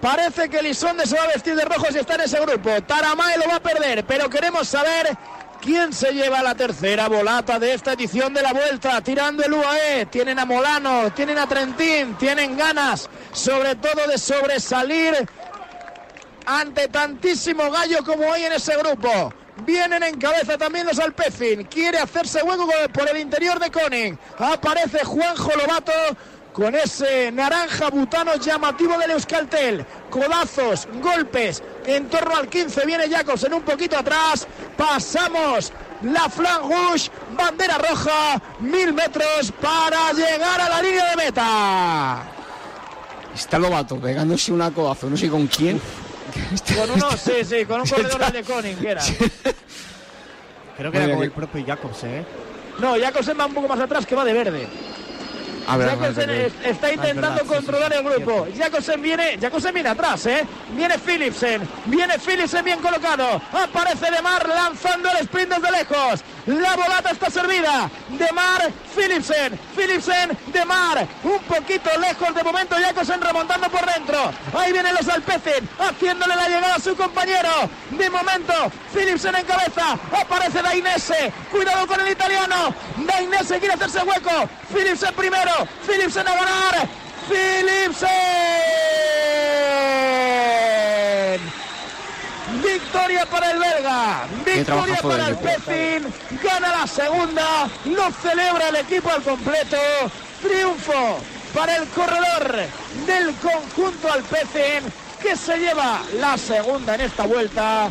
Parece que Elisonde se va a vestir de rojo si está en ese grupo. Taramae lo va a perder, pero queremos saber ¿Quién se lleva la tercera volata de esta edición de la vuelta? Tirando el UAE. Tienen a Molano, tienen a Trentín, tienen ganas, sobre todo de sobresalir ante tantísimo gallo como hay en ese grupo. Vienen en cabeza también los Alpecin. Quiere hacerse hueco por el interior de Koning. Aparece Juanjo Lobato con ese naranja butano llamativo del Euskaltel. Codazos, golpes. En torno al 15 viene Jacobsen un poquito atrás. Pasamos la flan rouge, bandera roja, mil metros para llegar a la línea de meta. Está Lobato pegándose una codazo, no sé con quién. Con uno, sí, sí, con un corredor de Koning, que era. Creo que era con el propio Jacobs, ¿eh? No, Jacobsen va un poco más atrás, que va de verde. Ver, Jacobsen a ver, es- está es intentando verdad, sí, sí, controlar sí, el grupo. Jacobsen viene, Jacobsen viene atrás, ¿eh? Viene Philipsen, viene Philipsen bien colocado. Aparece Demar lanzando el sprint desde lejos. La volata está servida. Demar, Philipsen, Philipsen, Demar. Un poquito lejos de momento Jacobsen remontando por dentro. Ahí vienen los Alpecin haciéndole la llegada a su compañero. De momento, Philipsen en cabeza. Aparece Dainese. Cuidado con el italiano. Dainese quiere hacerse hueco. Philipsen primero. Philipsen a ganar. Philipsen. Victoria para el belga. Victoria para el. Pecin. Gana la segunda. Lo celebra el equipo al completo. Triunfo para el corredor del conjunto Alpecin que se lleva la segunda en esta vuelta.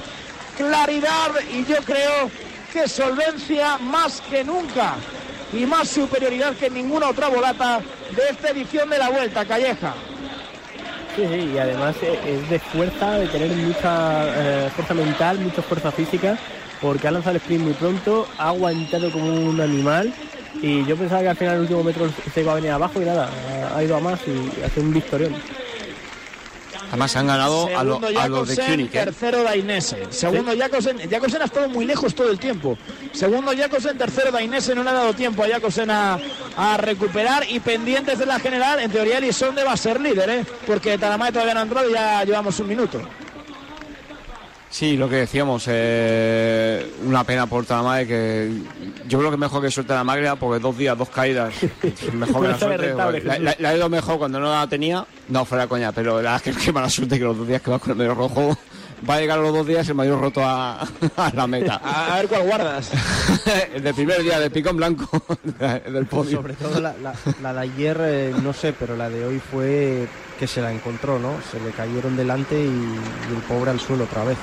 Claridad y yo creo que solvencia más que nunca y más superioridad que ninguna otra volata de esta edición de la vuelta, Calleja. Sí, sí, y además eh, es de fuerza, de tener mucha eh, fuerza mental, mucha fuerza física, porque ha lanzado el sprint muy pronto, ha aguantado como un animal y yo pensaba que al final el último metro se iba a venir abajo y nada, ha ido a más y hace un victorión. Además han ganado a, lo- Segundo a los de König. ¿eh? tercero Dainese. Segundo Jakobsen, Jakobsen ha estado muy lejos todo el tiempo. Segundo Jakobsen, tercero Dainese, no le ha dado tiempo a Jakobsen a, a recuperar y pendientes de la general, en teoría Elisonde va a ser líder, ¿eh? porque Taramay todavía no ha entrado y ya llevamos un minuto. Sí, lo que decíamos, eh, una pena por Talamay que yo creo que mejor que suelte la magria porque dos días, dos caídas, mejor que la suerte. rentable, la, Jesús. la- la ha ido mejor cuando no la tenía, no fuera coña, pero la verdad es que qué mala suerte que los dos días que va con el medio rojo va a llegar los dos días el mayor roto a, a la meta. A, a ver cuál guardas. el del primer día de pico en blanco el del podio. Sobre todo la, la- la de ayer, eh, no sé, pero la de hoy fue que se la encontró, ¿no? Se le cayeron delante y, y el pobre al suelo otra vez.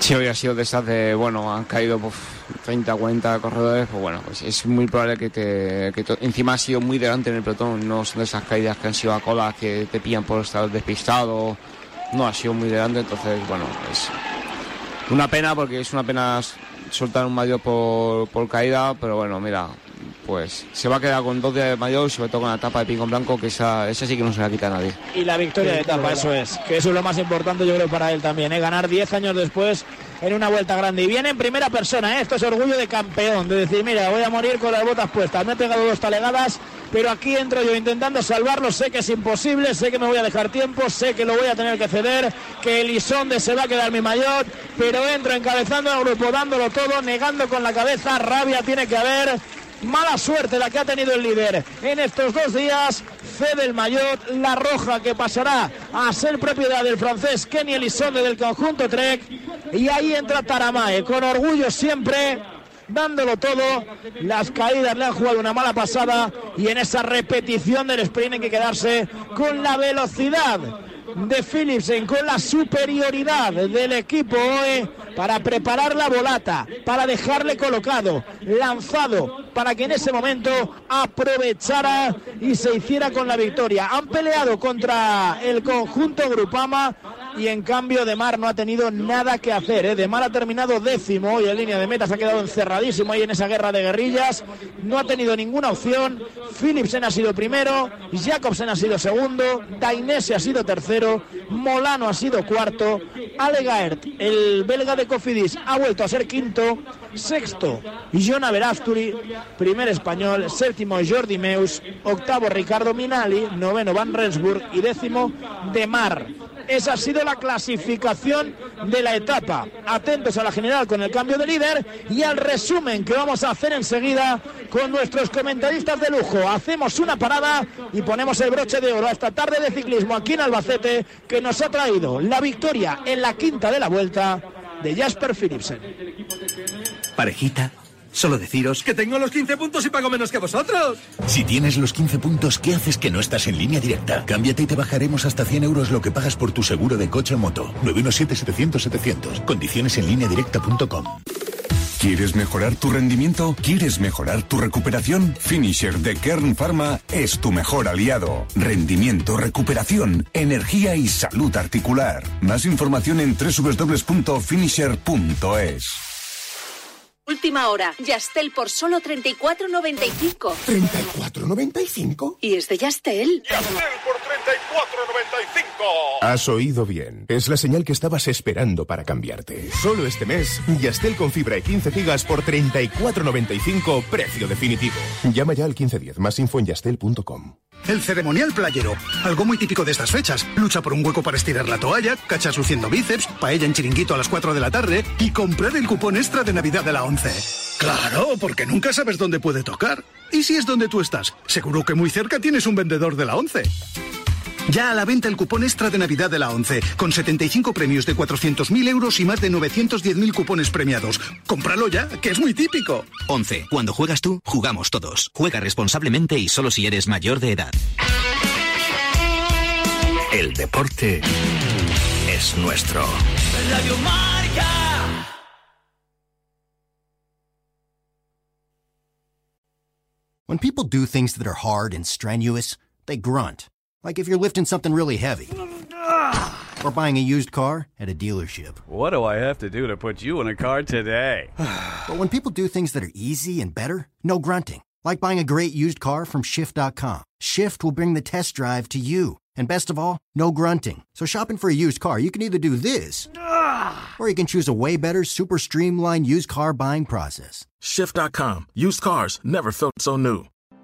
Sí, hoy ha sido de esas de, bueno, han caído pues, 30, 40 corredores, pues bueno, pues es muy probable que te, que to- encima ha sido muy delante en el pelotón, no son de esas caídas que han sido a cola que te pillan por estar despistado, no ha sido muy delante, entonces, bueno, es una pena porque es una pena soltar un mayor por, por caída, pero bueno, mira, pues se va a quedar con dos días de mayor, sobre todo con la tapa de pico en blanco, que esa, esa sí que no se la quita a nadie. Y la victoria de etapa, eso es. Que eso es lo más importante, yo creo, para él también. ¿eh? Ganar 10 años después en una vuelta grande. Y viene en primera persona, ¿eh? esto es orgullo de campeón. De decir, mira, voy a morir con las botas puestas. Me he pegado dos talegadas, pero aquí entro yo intentando salvarlo. Sé que es imposible, sé que me voy a dejar tiempo, sé que lo voy a tener que ceder, que Elisonde se va a quedar mi mayor, pero entro encabezando al grupo, dándolo todo, negando con la cabeza. Rabia tiene que haber. Mala suerte la que ha tenido el líder en estos dos días. Cede el maillot, la roja que pasará a ser propiedad del francés Kenny Elisonde del conjunto Trek. Y ahí entra Taramae, con orgullo siempre, dándolo todo. Las caídas le han jugado una mala pasada y en esa repetición del sprint hay que quedarse con la velocidad de Philipsen con la superioridad del equipo OE para preparar la volata, para dejarle colocado, lanzado, para que en ese momento aprovechara y se hiciera con la victoria. Han peleado contra el conjunto Grupama y en cambio De Mar no ha tenido nada que hacer. ¿eh? De Mar ha terminado décimo y en línea de meta se ha quedado encerradísimo ahí en esa guerra de guerrillas. No ha tenido ninguna opción. Philipsen ha sido primero, Jacobsen ha sido segundo, Dainese ha sido tercero, Molano ha sido cuarto, Ale Gaert, el belga de Cofidis, ha vuelto a ser quinto, sexto Jona Verasturi, primer español, séptimo Jordi Meus, octavo Ricardo Minali, noveno Van Rensburg y décimo De Mar. Esa ha sido la clasificación de la etapa. Atentos a la general con el cambio de líder y al resumen que vamos a hacer enseguida con nuestros comentaristas de lujo. Hacemos una parada y ponemos el broche de oro a esta tarde de ciclismo aquí en Albacete que nos ha traído la victoria en la quinta de la vuelta de Jasper Philipsen. Parejita, solo deciros que tengo los 15 puntos y pago menos que vosotros. Si tienes los 15 puntos, ¿qué haces que no estás en línea directa? Cámbiate y te bajaremos hasta 100 euros lo que pagas por tu seguro de coche o moto. 917-700-700. Condiciones en línea directa.com. ¿Quieres mejorar tu rendimiento? ¿Quieres mejorar tu recuperación? Finisher de Kern Pharma es tu mejor aliado. Rendimiento, recuperación, energía y salud articular. Más información en www.finisher.es. Última hora. Yastel por solo 34.95. ¿34.95? ¿Y es de Yastel? Has oído bien. Es la señal que estabas esperando para cambiarte. Solo este mes, Yastel con fibra y 15 gigas por 34.95, precio definitivo. Llama ya al 1510, más info en yastel.com. El ceremonial playero, algo muy típico de estas fechas. Lucha por un hueco para estirar la toalla, cachas luciendo bíceps, paella en chiringuito a las 4 de la tarde y comprar el cupón extra de Navidad de la 11. Claro, porque nunca sabes dónde puede tocar. ¿Y si es donde tú estás? Seguro que muy cerca tienes un vendedor de la 11. Ya a la venta el cupón extra de Navidad de la 11, con 75 premios de 400.000 euros y más de 910.000 cupones premiados. Cómpralo ya, que es muy típico. 11. Cuando juegas tú, jugamos todos. Juega responsablemente y solo si eres mayor de edad. El deporte es nuestro. Radio Marca. When people do things that are hard and strenuous, they grunt. Like if you're lifting something really heavy. Or buying a used car at a dealership. What do I have to do to put you in a car today? But when people do things that are easy and better, no grunting. Like buying a great used car from Shift.com. Shift will bring the test drive to you. And best of all, no grunting. So shopping for a used car, you can either do this, or you can choose a way better, super streamlined used car buying process. Shift.com. Used cars never felt so new.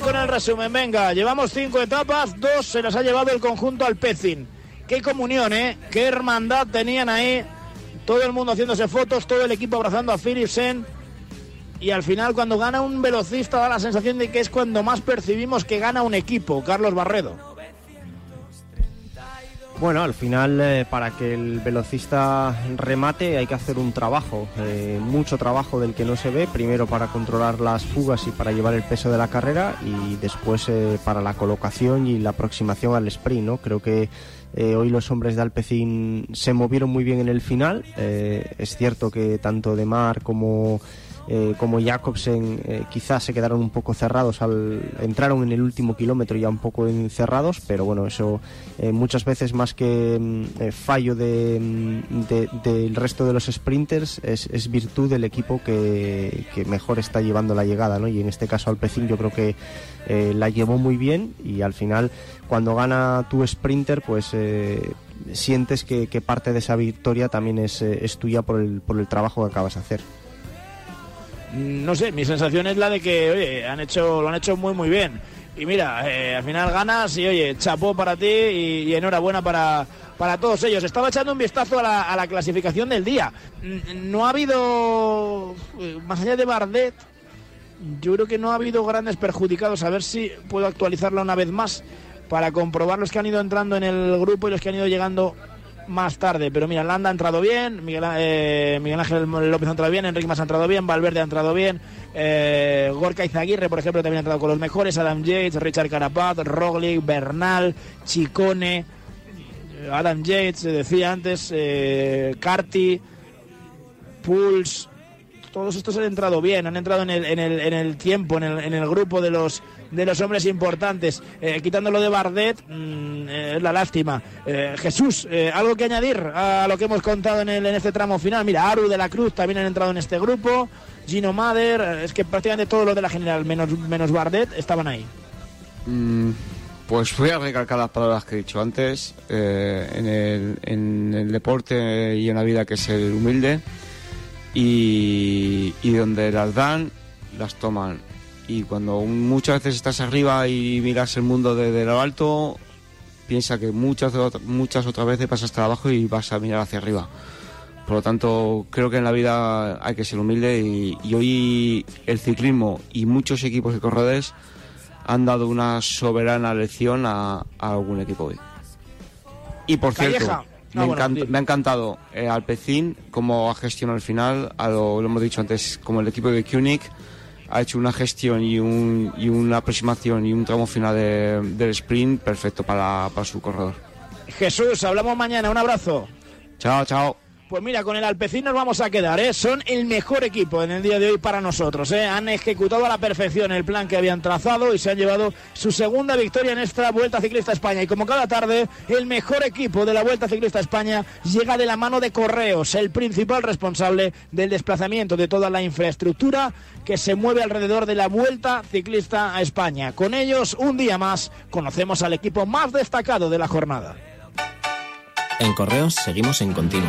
con el resumen, venga, llevamos cinco etapas, dos se las ha llevado el conjunto Alpecin. Qué comunión, ¿eh? Qué hermandad tenían ahí, todo el mundo haciéndose fotos, todo el equipo abrazando a Philipsen. Y al final cuando gana un velocista da la sensación de que es cuando más percibimos que gana un equipo, Carlos Barredo. Bueno, al final eh, para que el velocista remate hay que hacer un trabajo, eh, mucho trabajo del que no se ve, primero para controlar las fugas y para llevar el peso de la carrera y después eh, para la colocación y la aproximación al sprint. ¿no? Creo que hoy los hombres de Alpecin se movieron muy bien en el final, es cierto que tanto De Mar como eh, como Jacobsen eh, quizás se quedaron un poco cerrados al entraron en el último kilómetro ya un poco encerrados pero bueno eso eh, muchas veces más que mm, fallo mm, de- del resto de los sprinters es, es virtud del equipo que, mejor está llevando la llegada ¿no? y en este caso Alpecin yo creo que la llevó muy bien y al final cuando gana tu sprinter pues sientes que, que parte de esa victoria también es, es tuya por el, por el trabajo que acabas de hacer no sé, mi sensación es la de que, oye, han hecho, lo han hecho muy, muy bien. Y mira, eh, al final ganas y, oye, chapó para ti y, enhorabuena para, para todos ellos. Estaba echando un vistazo a la, a la clasificación del día. No ha habido, eh, más allá de Bardet, yo creo que no ha habido grandes perjudicados. A ver si puedo actualizarla una vez más para comprobar los que han ido entrando en el grupo y los que han ido llegando más tarde. Pero mira, Landa ha entrado bien, Miguel, eh, Miguel Ángel López ha entrado bien, Enrique Mas ha entrado bien, Valverde ha entrado bien, eh, Gorka Izaguirre, por ejemplo, también ha entrado con los mejores, Adam Yates, Richard Carapaz, Roglic, Bernal, Chicone, Adam Yates, se decía antes, eh, Carty, Pulse, todos estos han entrado bien, han entrado en el, en el, en el tiempo, en el, en el grupo de los de los hombres importantes. Eh, quitándolo de Bardet, mm, eh, es la lástima. Eh, Jesús, eh, ¿algo que añadir a lo que hemos contado en, el, en este tramo final? Mira, Aru de la Cruz también han entrado en este grupo, Gino Mader, es que prácticamente todos los de la general, menos, menos Bardet, estaban ahí. Mm, pues voy a recalcar las palabras que he dicho antes. en, el, en el deporte y en la vida que es el humilde. Y, y donde las dan, las toman. Y cuando muchas veces estás arriba y miras el mundo desde lo alto, piensa que muchas, muchas otras veces pasas hasta abajo y vas a mirar hacia arriba. Por lo tanto, creo que en la vida hay que ser humilde y, y hoy el ciclismo y muchos equipos de corredores han dado una soberana lección a, a algún equipo hoy. Y por Calleja. cierto, Ah, me, bueno, encanta- me ha encantado eh, Alpecin cómo ha gestionado el final, a lo, lo hemos dicho antes, como el equipo de Koenig ha hecho una gestión y, un, y una aproximación y un tramo final de- del sprint perfecto para, para su corredor. Jesús, hablamos mañana, un abrazo. Chao, chao. Pues mira, con el Alpecin nos vamos a quedar, ¿eh? Son el mejor equipo en el día de hoy para nosotros, ¿eh? Han ejecutado a la perfección el plan que habían trazado y se han llevado su segunda victoria en esta Vuelta Ciclista España. Y como cada tarde, el mejor equipo de la Vuelta Ciclista España llega de la mano de Correos, el principal responsable del desplazamiento de toda la infraestructura que se mueve alrededor de la Vuelta Ciclista a España. Con ellos, un día más, conocemos al equipo más destacado de la jornada. En Correos seguimos en continuo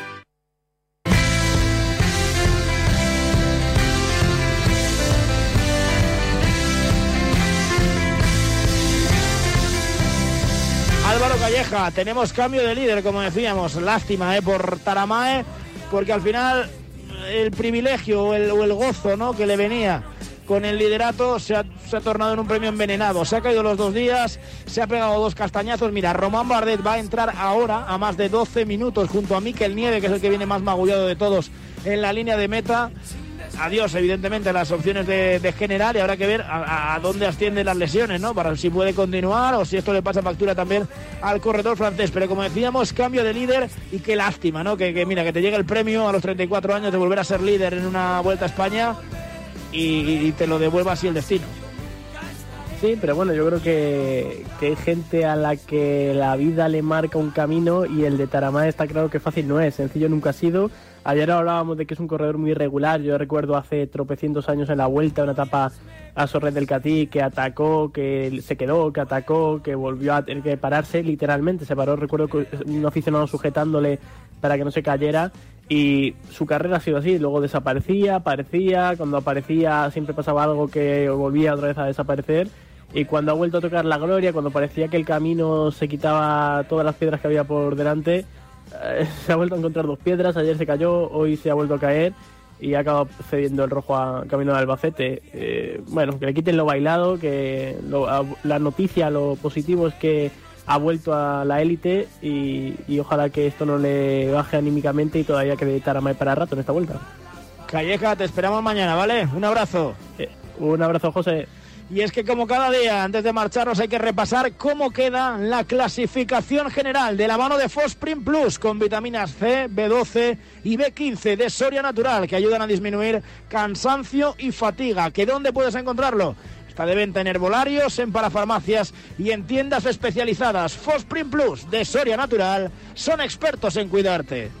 Tenemos cambio de líder, como decíamos. Lástima ¿eh? por Taramae, porque al final el privilegio o el, o el gozo ¿no? que le venía con el liderato se ha, se ha tornado en un premio envenenado. Se ha caído los dos días, se ha pegado dos castañazos. Mira, Román Bardet va a entrar ahora a más de 12 minutos junto a Miquel Nieve, que es el que viene más magullado de todos en la línea de meta. Adiós, evidentemente, las opciones de, general y habrá que ver a, a dónde ascienden las lesiones, ¿no? Para si puede continuar o si esto le pasa factura también al corredor francés. Pero como decíamos, cambio de líder y qué lástima, ¿no? Que, mira, que te llegue el premio a los 34 años de volver a ser líder en una vuelta a España y, y te lo devuelva así el destino. Sí, pero bueno, yo creo que, que hay gente a la que la vida le marca un camino y el de Taramá está claro que fácil no es, sencillo nunca ha sido. Ayer hablábamos de que es un corredor muy irregular, yo recuerdo hace tropecientos años en la vuelta, una etapa a Sorren del Catí, que atacó, que se quedó, que atacó, que volvió a tener que pararse, literalmente se paró, recuerdo que un aficionado sujetándole para que no se cayera y su carrera ha sido así, luego desaparecía, aparecía, cuando aparecía siempre pasaba algo que volvía otra vez a desaparecer. Y cuando ha vuelto a tocar la gloria, cuando parecía que el camino se quitaba todas las piedras que había por delante, eh, se ha vuelto a encontrar dos piedras, ayer se cayó, hoy se ha vuelto a caer y ha acabado cediendo el rojo a camino de Albacete. Eh, bueno, que le quiten lo bailado, que lo- a- la noticia, lo positivo es que ha vuelto a la élite y, y ojalá que esto no le baje anímicamente y todavía quede Taramay para rato en esta vuelta. Calleja, te esperamos mañana, ¿vale? Un abrazo. Eh, un abrazo, José. Y es que como cada día, antes de marcharnos, hay que repasar cómo queda la clasificación general de la mano de Fosprin Plus con vitaminas C, B12 y B15 de Soria Natural que ayudan a disminuir cansancio y fatiga. ¿Que dónde puedes encontrarlo? Está de venta en herbolarios, en parafarmacias y en tiendas especializadas. Fosprin Plus de Soria Natural son expertos en cuidarte.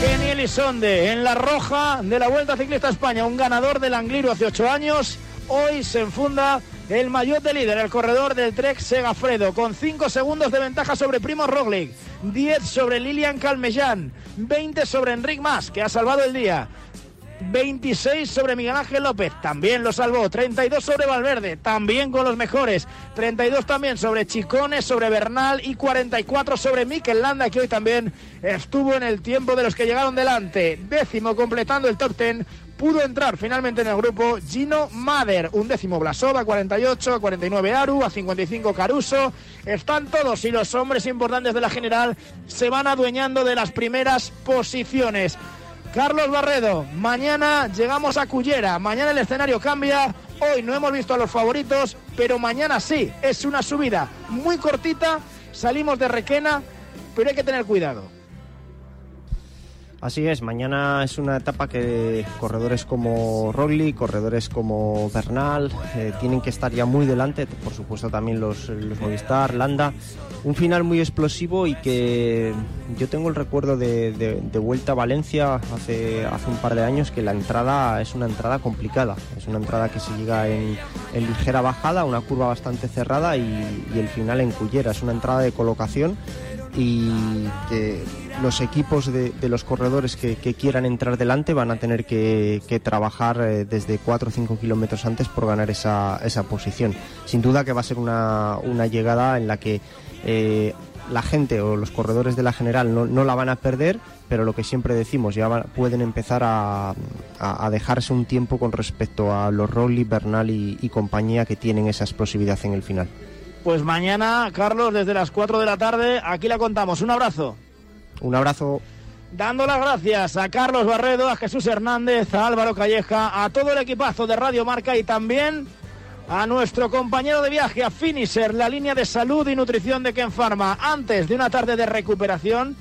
Kenny Elizonde en la roja de la Vuelta Ciclista a España, un ganador del Angliru hace ocho años. Hoy se enfunda el maillot de líder, el corredor del Trek Segafredo, con 5 segundos de ventaja sobre Primo Roglic, 10 sobre Lilian Calmellán, 20 sobre Enric Mas, que ha salvado el día. 26 sobre Miguel Ángel López, también lo salvó. 32 sobre Valverde, también con los mejores. 32 también sobre Chicones, sobre Bernal y 44 sobre Mikel Landa, que hoy también estuvo en el tiempo de los que llegaron delante. Décimo completando el top 10. Pudo entrar finalmente en el grupo Gino Mader, un décimo Blasova, 48, a 49 Aru, a 55 Caruso. Están todos y los hombres importantes de la general se van adueñando de las primeras posiciones. Carlos Barredo, mañana llegamos a Cullera, mañana el escenario cambia, hoy no hemos visto a los favoritos, pero mañana sí, es una subida muy cortita, salimos de Requena, pero hay que tener cuidado. Así es, mañana es una etapa que corredores como Rogli, corredores como Bernal, eh, tienen que estar ya muy delante, por supuesto también los, los Movistar, Landa. Un final muy explosivo y que yo tengo el recuerdo de, vuelta a Valencia hace, hace un par de años que la entrada es una entrada complicada, es una entrada que se llega en, en ligera bajada, una curva bastante cerrada y, y el final en Cullera, es una entrada de colocación y que los equipos de, los corredores que, quieran entrar delante van a tener que, trabajar eh, desde 4 o 5 kilómetros antes por ganar esa, esa posición. Sin duda que va a ser una, una llegada en la que eh, la gente o los corredores de la general no, no la van a perder, pero lo que siempre decimos, ya van- pueden empezar a, dejarse un tiempo con respecto a los Rowley, Bernal y compañía que tienen esa explosividad en el final. Pues mañana, Carlos, desde las 4 de la tarde, aquí la contamos. Un abrazo. Un abrazo. Dando las gracias a Carlos Barredo, a Jesús Hernández, a Álvaro Calleja, a todo el equipazo de Radio Marca y también a nuestro compañero de viaje, a Finisher, la línea de salud y nutrición de Ken Pharma, antes de una tarde de recuperación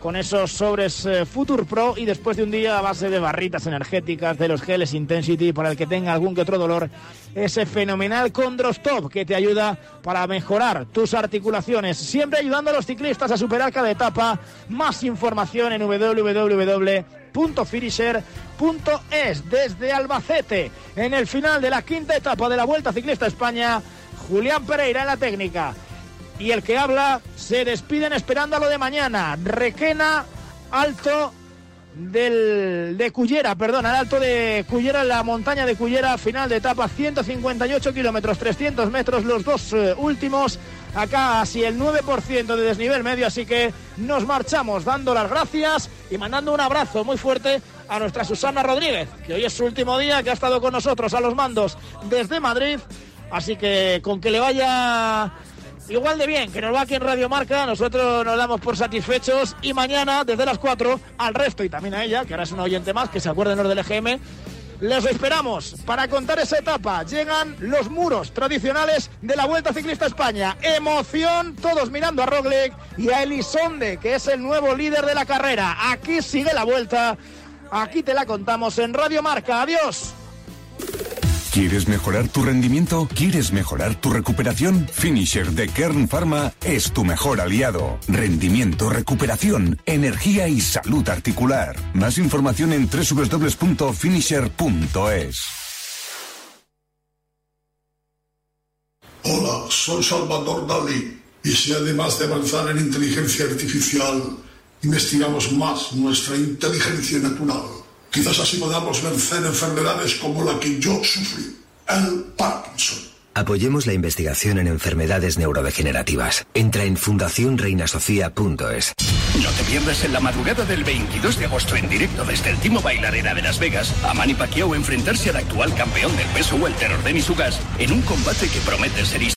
con esos sobres eh, Future Pro y después de un día a base de barritas energéticas, de los geles Intensity, para el que tenga algún que otro dolor, ese fenomenal Condrostop que te ayuda para mejorar tus articulaciones, siempre ayudando a los ciclistas a superar cada etapa. Más información en www.finisher.es desde Albacete, en el final de la quinta etapa de la Vuelta Ciclista España, Julián Pereira en la técnica. Y el que habla se despiden esperando a lo de mañana. Requena, alto del, de Cullera, perdón, al alto de Cullera, la montaña de Cullera, final de etapa, 158 kilómetros, 300 metros, los dos eh, últimos, acá así el 9% de desnivel medio, así que nos marchamos dando las gracias y mandando un abrazo muy fuerte a nuestra Susana Rodríguez, que hoy es su último día, que ha estado con nosotros a los mandos desde Madrid, así que con que le vaya igual de bien que nos va aquí en Radio Marca, nosotros nos damos por satisfechos y mañana desde las 4 al resto y también a ella, que ahora es una oyente más, que se acuerden los del EGM, les esperamos para contar esa etapa. Llegan los muros tradicionales de la Vuelta Ciclista a España. Emoción, todos mirando a Roglic y a Elisonde, que es el nuevo líder de la carrera. Aquí sigue la vuelta, aquí te la contamos en Radio Marca. Adiós. ¿Quieres mejorar tu rendimiento? ¿Quieres mejorar tu recuperación? Finisher de Kern Pharma es tu mejor aliado. Rendimiento, recuperación, energía y salud articular. Más información en www.finisher.es. Hola, soy Salvador Dalí. Y si además de avanzar en inteligencia artificial, investigamos más nuestra inteligencia natural, quizás así podamos vencer enfermedades como la que yo sufrí, el Parkinson. Apoyemos la investigación en enfermedades neurodegenerativas. Entra en fundacionreinasofía.es. No te pierdas en la madrugada del 22 de agosto en directo desde el Timo Bailarera de Las Vegas a Manny Pacquiao enfrentarse al actual campeón del peso welter Ordenis Ugas en un combate que promete ser